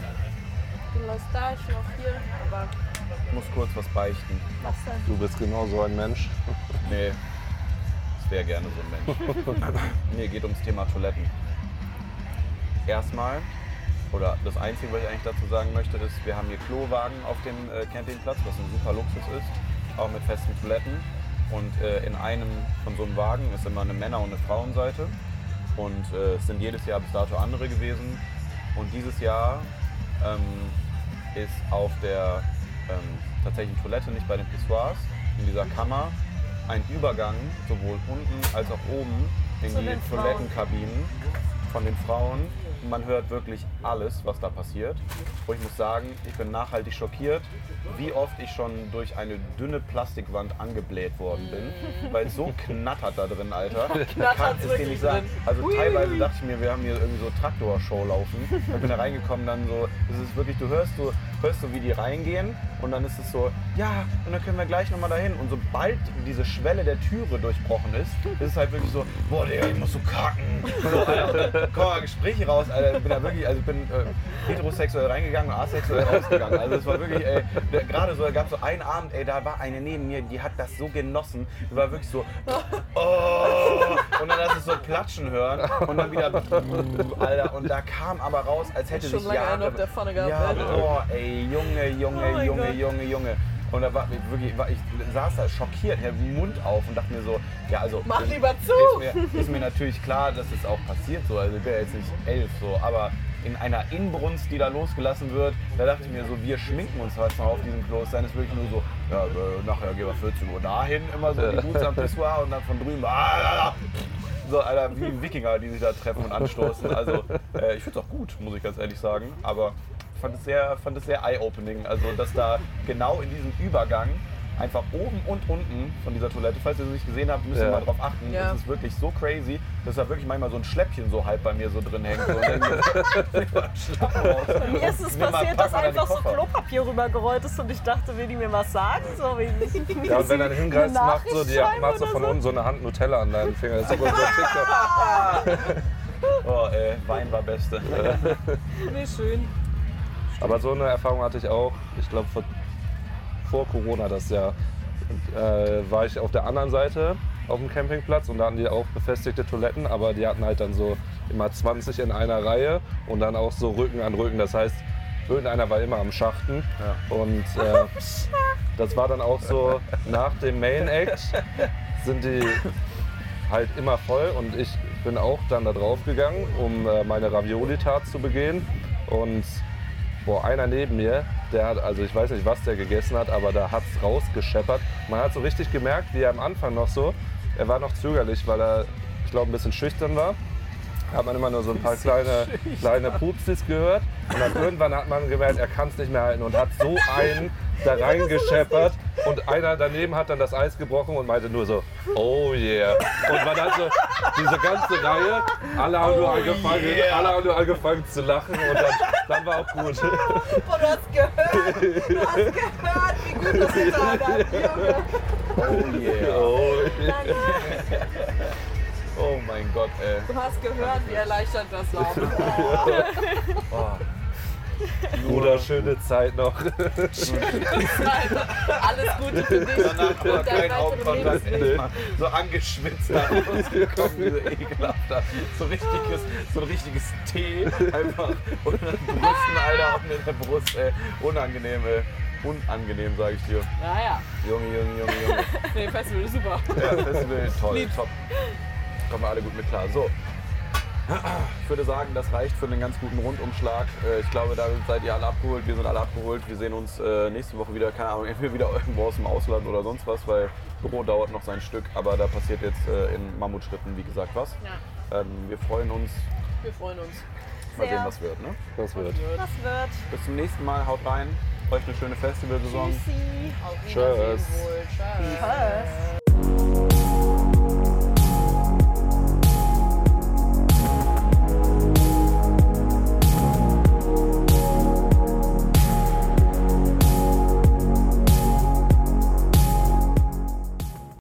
Ich bin los da, ich bin auch hier. Aber Ich muss kurz was beichten. Was denn? Du bist genau so ein Mensch. Nee, ich wäre gerne so ein Mensch. nee, geht ums Thema Toiletten. Erstmal, oder das Einzige, was ich eigentlich dazu sagen möchte, ist, wir haben hier Klowagen auf dem äh, Campingplatz, was ein super Luxus ist, auch mit festen Toiletten. Und äh, in einem von so einem Wagen ist immer eine Männer- und eine Frauenseite. Und äh, es sind jedes Jahr bis dato andere gewesen. Und dieses Jahr ähm, ist auf der ähm, tatsächlichen Toilette, nicht bei den Pissoirs, in dieser Kammer, ein Übergang sowohl unten als auch oben in Zu die. Toilettenkabinen von den Frauen. Man hört wirklich alles, was da passiert. Und ich muss sagen, ich bin nachhaltig schockiert, wie oft ich schon durch eine dünne Plastikwand angebläht worden bin. Weil es so knattert da drin, Alter. Knattert's Kann es dir nicht sagen. Also Hui, teilweise dachte ich mir, wir haben hier irgendwie so Traktorshow laufen. Ich bin da reingekommen, dann so, es ist wirklich, du hörst so, hörst so, wie die reingehen und dann ist es so, ja, und dann können wir gleich nochmal dahin. Und sobald diese Schwelle der Türe durchbrochen ist, ist es halt wirklich so, boah, Digga, ich muss so kacken. So, Alter, kommen mal Gespräche raus, Alter. Ich bin da wirklich, also ich bin äh, heterosexuell reingegangen und asexuell rausgegangen. Also es war wirklich, ey, gerade so, da gab es so einen Abend, ey, da war eine neben mir, die hat das so genossen. Die war wirklich so, oh, und dann hast du so Platschen hören und dann wieder, Alter, und da kam aber raus, als hätte Schon sich lange Jahre... auf der Pfanne gehabt, Ja, boah, ey, Junge, Junge, Oh Junge, Gott. Junge, Junge. Und da war ich wirklich, war, ich saß da schockiert, hatte den Mund auf und dachte mir so, ja also Mach lieber zu! Ist mir, ist mir natürlich klar, dass es auch passiert so, also ich bin ja jetzt nicht elf so, aber in einer Inbrunst, die da losgelassen wird, da dachte ich mir so, wir schminken uns heute noch auf diesem Kloster, dann ist wirklich nur so, ja, äh, nachher gehen wir 14 Uhr dahin, immer so die Boots am Pissoir und dann von drüben, ah, so, Alter, wie Wikinger, die sich da treffen und anstoßen. Also, äh, ich finde es auch gut, muss ich ganz ehrlich sagen. Aber fand es sehr, fand es sehr eye-opening. Also, dass da genau in diesem Übergang einfach oben und unten von dieser Toilette, falls ihr es nicht gesehen habt, müsst ihr Ja. mal drauf achten. Ja. Das ist wirklich so crazy, dass da wirklich manchmal so ein Schläppchen so halb bei mir so drin hängt. So, dann raus. Mir ist es passiert, dass einfach so. Klopapier rübergerollt ist und ich dachte, will die mir was sagen? So wie Ja, und wenn er hingreist, Eine macht so, die, macht so von so? unten so eine Hand Nutella an deinen Finger. Das ist aber so TikTok. Oh, ey, Wein war Beste. nee, schön. Aber so eine Erfahrung hatte ich auch, ich glaube vor, vor Corona das Jahr, äh, war ich auf der anderen Seite auf dem Campingplatz und da hatten die auch befestigte Toiletten, aber die hatten halt dann so immer 20 in einer Reihe und dann auch so Rücken an Rücken. Das heißt, irgendeiner war immer am Schachten Ja. und äh, das war dann auch so, nach dem Main Act sind die halt immer voll und ich bin auch dann da drauf gegangen, um äh, meine Ravioli-Tat zu begehen und boah, einer neben mir, der hat, also ich weiß nicht, was der gegessen hat, aber da hat's rausgescheppert. Man hat so richtig gemerkt, wie er am Anfang noch so, er war noch zögerlich, weil er, glaube ein bisschen schüchtern war, hat man immer nur so ein paar kleine, kleine Pupsis gehört. Und dann irgendwann hat man gemerkt, er kann es nicht mehr halten und hat so einen da reingescheppert. Und einer daneben hat dann das Eis gebrochen und meinte nur so, oh yeah. Und man hat so diese ganze Reihe, alle haben, nur, angefangen, alle haben nur angefangen zu lachen und dann, dann war auch gut. Oh, du hast gehört, du hast gehört, wie gut das getan hat. Oh yeah. Oh, Daniel, Oh mein Gott, ey. Du hast gehört, wie erleichtert das war. Bruder, schöne Zeit noch. Alles Gute für dich Danach war kein Hauptkontakt. So angeschwitzt nach uns gekommen, diese ekelhafter. So, richtiges, so ein richtiges Tee einfach unter den Brüsten, Alter, unten in der Brust, ey. Unangenehm, ey. Unangenehm, sag ich dir. Naja, Junge, Junge, Junge, Junge. nee, Festival ist super. Ja, Festival, toll, Lieb. top. Kommen wir alle gut mit klar. So. Ich würde sagen, das reicht für einen ganz guten Rundumschlag. Äh, Ich glaube, da seid ihr alle abgeholt. Wir sind alle abgeholt. Wir sehen uns äh, nächste Woche wieder. Keine Ahnung, entweder wieder irgendwo aus dem Ausland oder sonst was, weil Büro dauert noch sein Stück. Aber da passiert jetzt äh, in Mammutschritten, wie gesagt, was. Ja, Ähm, Wir freuen uns. wir freuen uns. Mal sehen, Sehr. was wird. Ne? Das wird. das wird. Bis zum nächsten Mal. Haut rein. Euch eine schöne Festivalsaison. Tschüssi. Auf Tschüss. Wiedersehen wohl. Tschüss. Tschüss.